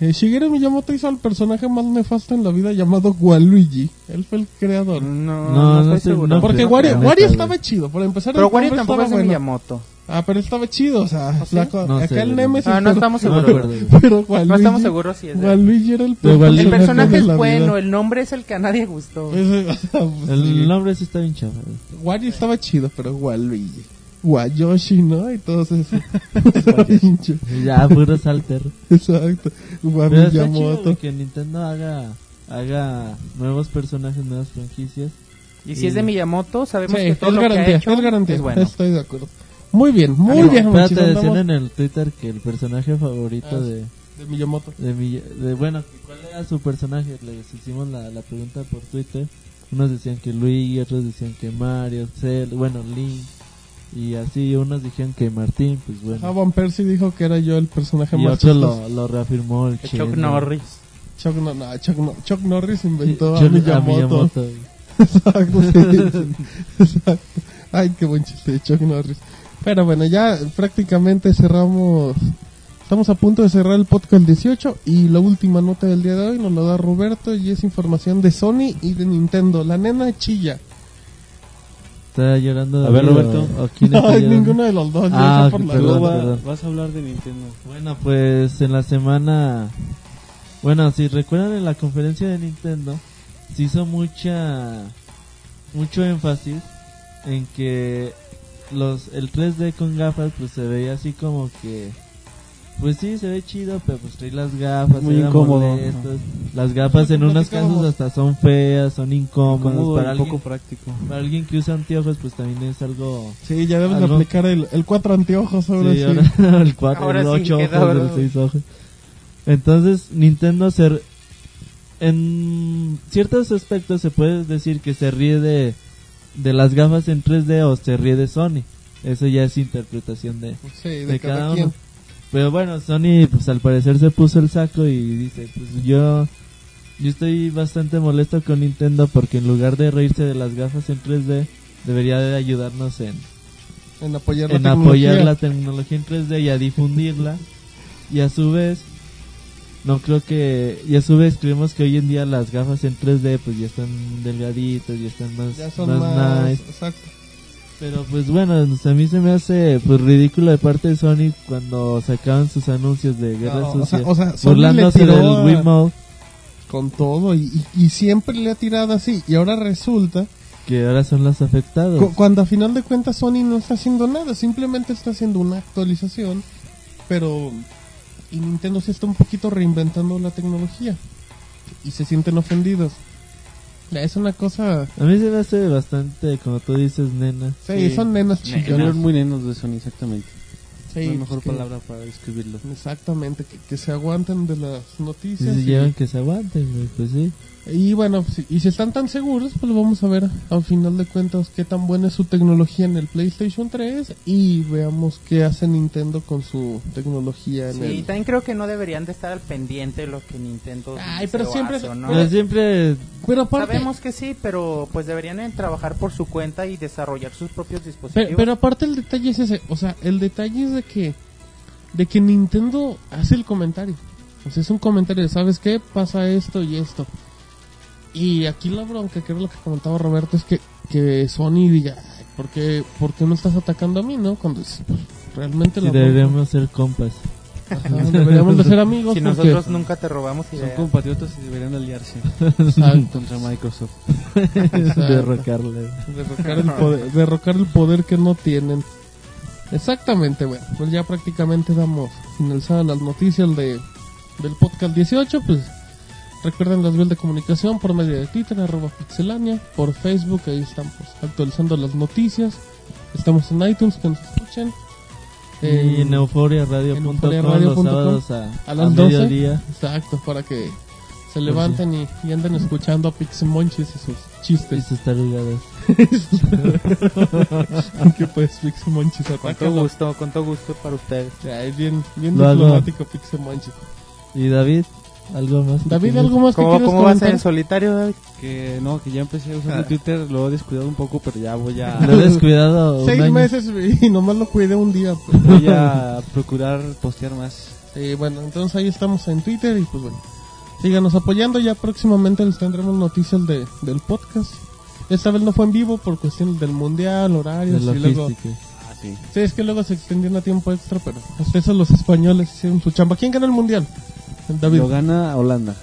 Eh, Shigeru Miyamoto hizo al personaje más nefasto en la vida llamado Waluigi. Él fue el creador. No, No, no, no estoy sé, seguro. no, Porque Wario, Wario estaba chido. Por empezar, Pero Wario tampoco es de bueno. Miyamoto. Ah, pero estaba chido, o sea, ¿sí? la No acá sé, el. Nemesis. Ah, no estamos No me seguros. Pero Waluigi, No estamos seguros si es de... Waluigi era el El personaje es bueno, el nombre es el que a nadie gustó. Pues, o sea, pues, El sí. nombre sí está bien güey. Wario estaba chido, pero Waluigi. Wayoshi, ¿no? Y todos esos. Estaba bien chido. Ya, puro salter. Exacto. Pero está chido, que Nintendo haga, haga nuevos personajes, nuevas franquicias. Y si es de Miyamoto, sabemos Sí, que todo es lo que ha garantía, hecho es garantía. es bueno. Estoy de acuerdo. Muy bien, muy Ánimo. bien, Espérate, decían andamos en el Twitter que el personaje favorito Ah, de, De Miyamoto. de, bueno, ¿cuál era su personaje? Les hicimos la, la pregunta por Twitter. Unos decían que Luigi, otros decían que Mario, Cell, bueno, Link. Y así, unos dijeron que Martín, pues Ah, bueno. Van Persie dijo que era yo el personaje Y más otro lo, lo reafirmó el Chino. Chuck Norris. Chuck, no, no, Chuck, no- Chuck Norris inventó a Miyamoto. Exacto, sí, sí. Exacto. Ay, qué buen chiste de Chuck Norris. Pero bueno, ya prácticamente cerramos. Estamos a punto de cerrar el podcast 18 y la última nota del día de hoy nos lo da Roberto y es información de Sony y de Nintendo. La nena chilla. Está llorando. A ver, Roberto. No, está es llorando? ninguno de los dos. Ah, por la va- perdón. vas a hablar de Nintendo. Bueno, pues en la semana. Bueno, si recuerdan en la conferencia de Nintendo, se hizo mucha. Mucho énfasis en que los el 3D con gafas, pues se veía así como que. Pues sí, se ve chido, pero pues trae las gafas, Muy incómodo. Las gafas en unos casos hasta son feas, son incómodas. Cómodo para, alguien, poco práctico. para alguien que usa anteojos, pues también es algo Sí, ya debes de Algo- aplicar el, el cuatro anteojos ahora Sí, sí. ahora el 4, Ahora el sí, 8 queda ojos, el. 6 ojos. Entonces, Nintendo se, en ciertos aspectos se puede decir que se ríe de, de las gafas en 3D o se ríe de Sony. Eso ya es interpretación de, Sí, de, de cada, cada quien. uno. Pero bueno, Sony pues al parecer se puso el saco y dice, pues yo yo estoy bastante molesto con Nintendo porque en lugar de reírse de las gafas en 3D, debería de ayudarnos en En apoyar la en tecnología. apoyar la tecnología en 3D y a difundirla. y a su vez, no creo que, y a su vez creemos que hoy en día las gafas en 3D pues ya están delgaditas, ya están más, Ya son más más... nice. Exacto. Pero pues bueno, a mí se me hace pues ridículo de parte de Sony cuando sacaban sus anuncios de guerra No, o sea, sucia. o sea, Sony le burlándose del Wiimote, Con todo. Y, y, y siempre le ha tirado así. Y ahora resulta... que ahora son los afectados. cu- cuando a final de cuentas Sony no está haciendo nada. Simplemente está haciendo una actualización. Pero... Y Nintendo se está un poquito reinventando la tecnología. Y se sienten ofendidos. Es una cosa... A mí se me hace bastante, como tú dices, nena. Sí, Sí. son nenas chillonas. Son muy nenos de Sony, exactamente. Sí, hay mejor que- palabra para describirlo. Exactamente, que, que se aguanten de las Si noticias. se y- llevan que se aguanten, pues sí. Y bueno, pues, y si están tan seguros, pues lo vamos a ver al final de cuentas qué tan buena es su tecnología en el PlayStation 3 y veamos qué hace Nintendo con su tecnología en Sí, el... también creo que no deberían de estar al pendiente de lo que Nintendo Ay, pero siempre- hace, ¿o no? Pero siempre Pero aparte, Sabemos que sí, pero pues deberían de trabajar por su cuenta y desarrollar sus propios dispositivos. pero, pero aparte el detalle es ese, o sea, el detalle es de que de que Nintendo hace el comentario. O sea, es un comentario de, ¿sabes qué? Pasa esto y esto. Y aquí la bronca, que era lo que comentaba Roberto, es que, que Sony diga, "Ay, ¿por qué, ¿por qué me estás atacando a mí, no? Cuando es- pues, realmente sí la deberíamos ser compas. Ajá, deberíamos de ser amigos si porque- nosotros nunca te robamos Son ideas. compatriotas y deberían aliarse Exacto. contra Microsoft. Derrocarle. derrocar el poder, derrocar el poder que no tienen. Exactamente, bueno, pues ya prácticamente damos finalizadas las noticias de, del podcast 18, pues recuerden las vías de comunicación por medio de Twitter, arroba pixelania, por Facebook, ahí estamos actualizando las noticias, estamos en iTunes, que nos escuchen, Y en en euforiaradio.com los sábados a, a las 12. mediodía. Exacto, para que se levanten y, y anden escuchando a Pixemonchis y sus Y chistes. sus tarugadas. que pues Pixemonchis Con todo gusto, con todo gusto para ustedes. Ya, es bien, bien Lo diplomático Pixemonchis. Y David, ¿algo más? que David? ¿algo más que ¿Cómo, quieras cómo va a ser comentar? en solitario, David? Que no, que ya empecé a usar Twitter, lo he descuidado un poco, pero ya voy a, Lo he descuidado un Seis año. meses y nomás lo cuidé un día. pues. voy a procurar postear más. Sí, bueno, entonces ahí estamos en Twitter y pues bueno, síganos apoyando. Ya próximamente les tendremos noticias de, del podcast. Esta vez no fue en vivo por cuestiones del mundial, De horarios y luego... Ah, sí. Sí, es que luego se extendieron a tiempo extra, pero hasta eso los españoles hicieron su chamba. ¿Quién gana el mundial? David. Lo gana Holanda.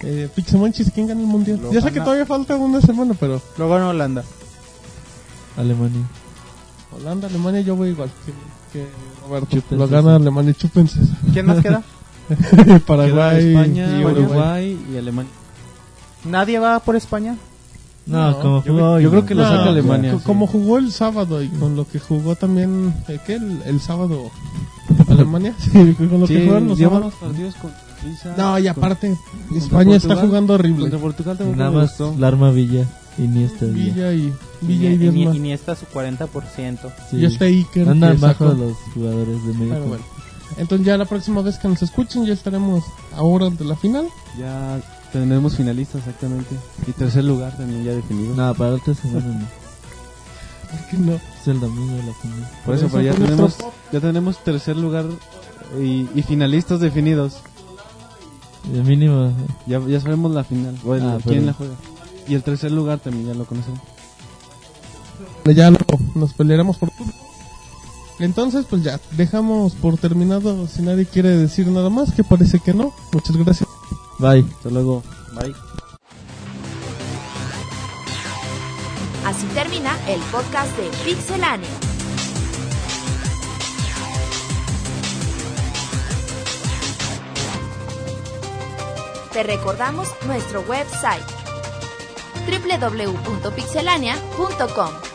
Eh, Pixemonchis, ¿quién gana el mundial? Lo ya sé que gana- todavía falta una semana, pero Luego en Holanda. Alemania. Holanda, Alemania, yo voy igual que, que Roberto. Chúpense Lo gana. Alemania, chúpense. ¿Quién más queda? Paraguay, Queda España, y Uruguay. Uruguay y Alemania. ¿Nadie va por España? No, No, como jugó yo creo no. que lo saca Alemania, sí. Como jugó el sábado y con lo que jugó también, ¿eh, ¿qué? El, el sábado Alemania. Sí, con lo que jugaron los sábados. buenos partidos con No, y con- aparte, contra España está Portugal. jugando horrible. Contra Portugal Y también Nada más gustó. la arma Villa. Iniesta Villa. Villa y Villa y Ini- más. Iniesta su 40%. Sí. Y este Iker. Andan que bajo sacó. los jugadores de medio. Pero bueno. Entonces ya la próxima vez que nos escuchen ya estaremos a horas de la final. Ya tenemos finalistas exactamente. Y tercer lugar también ya definido. No, para otra semana no. ¿Por qué no? Es el domingo de la final. Por eso, Por pero ya eso tenemos, ya tenemos tercer lugar y, y finalistas definidos. El mínimo. Ya, ya sabemos la final. Bueno, Ah, quién pero- la juega. Y el tercer lugar también ya lo conocemos. Ya nos pelearemos por turno. Entonces, pues ya, dejamos por terminado. Si nadie quiere decir nada más, que parece que no. Muchas gracias. Bye. Hasta luego. Bye. Así termina el podcast de Pixelania. Te recordamos nuestro website www.pixelania.com.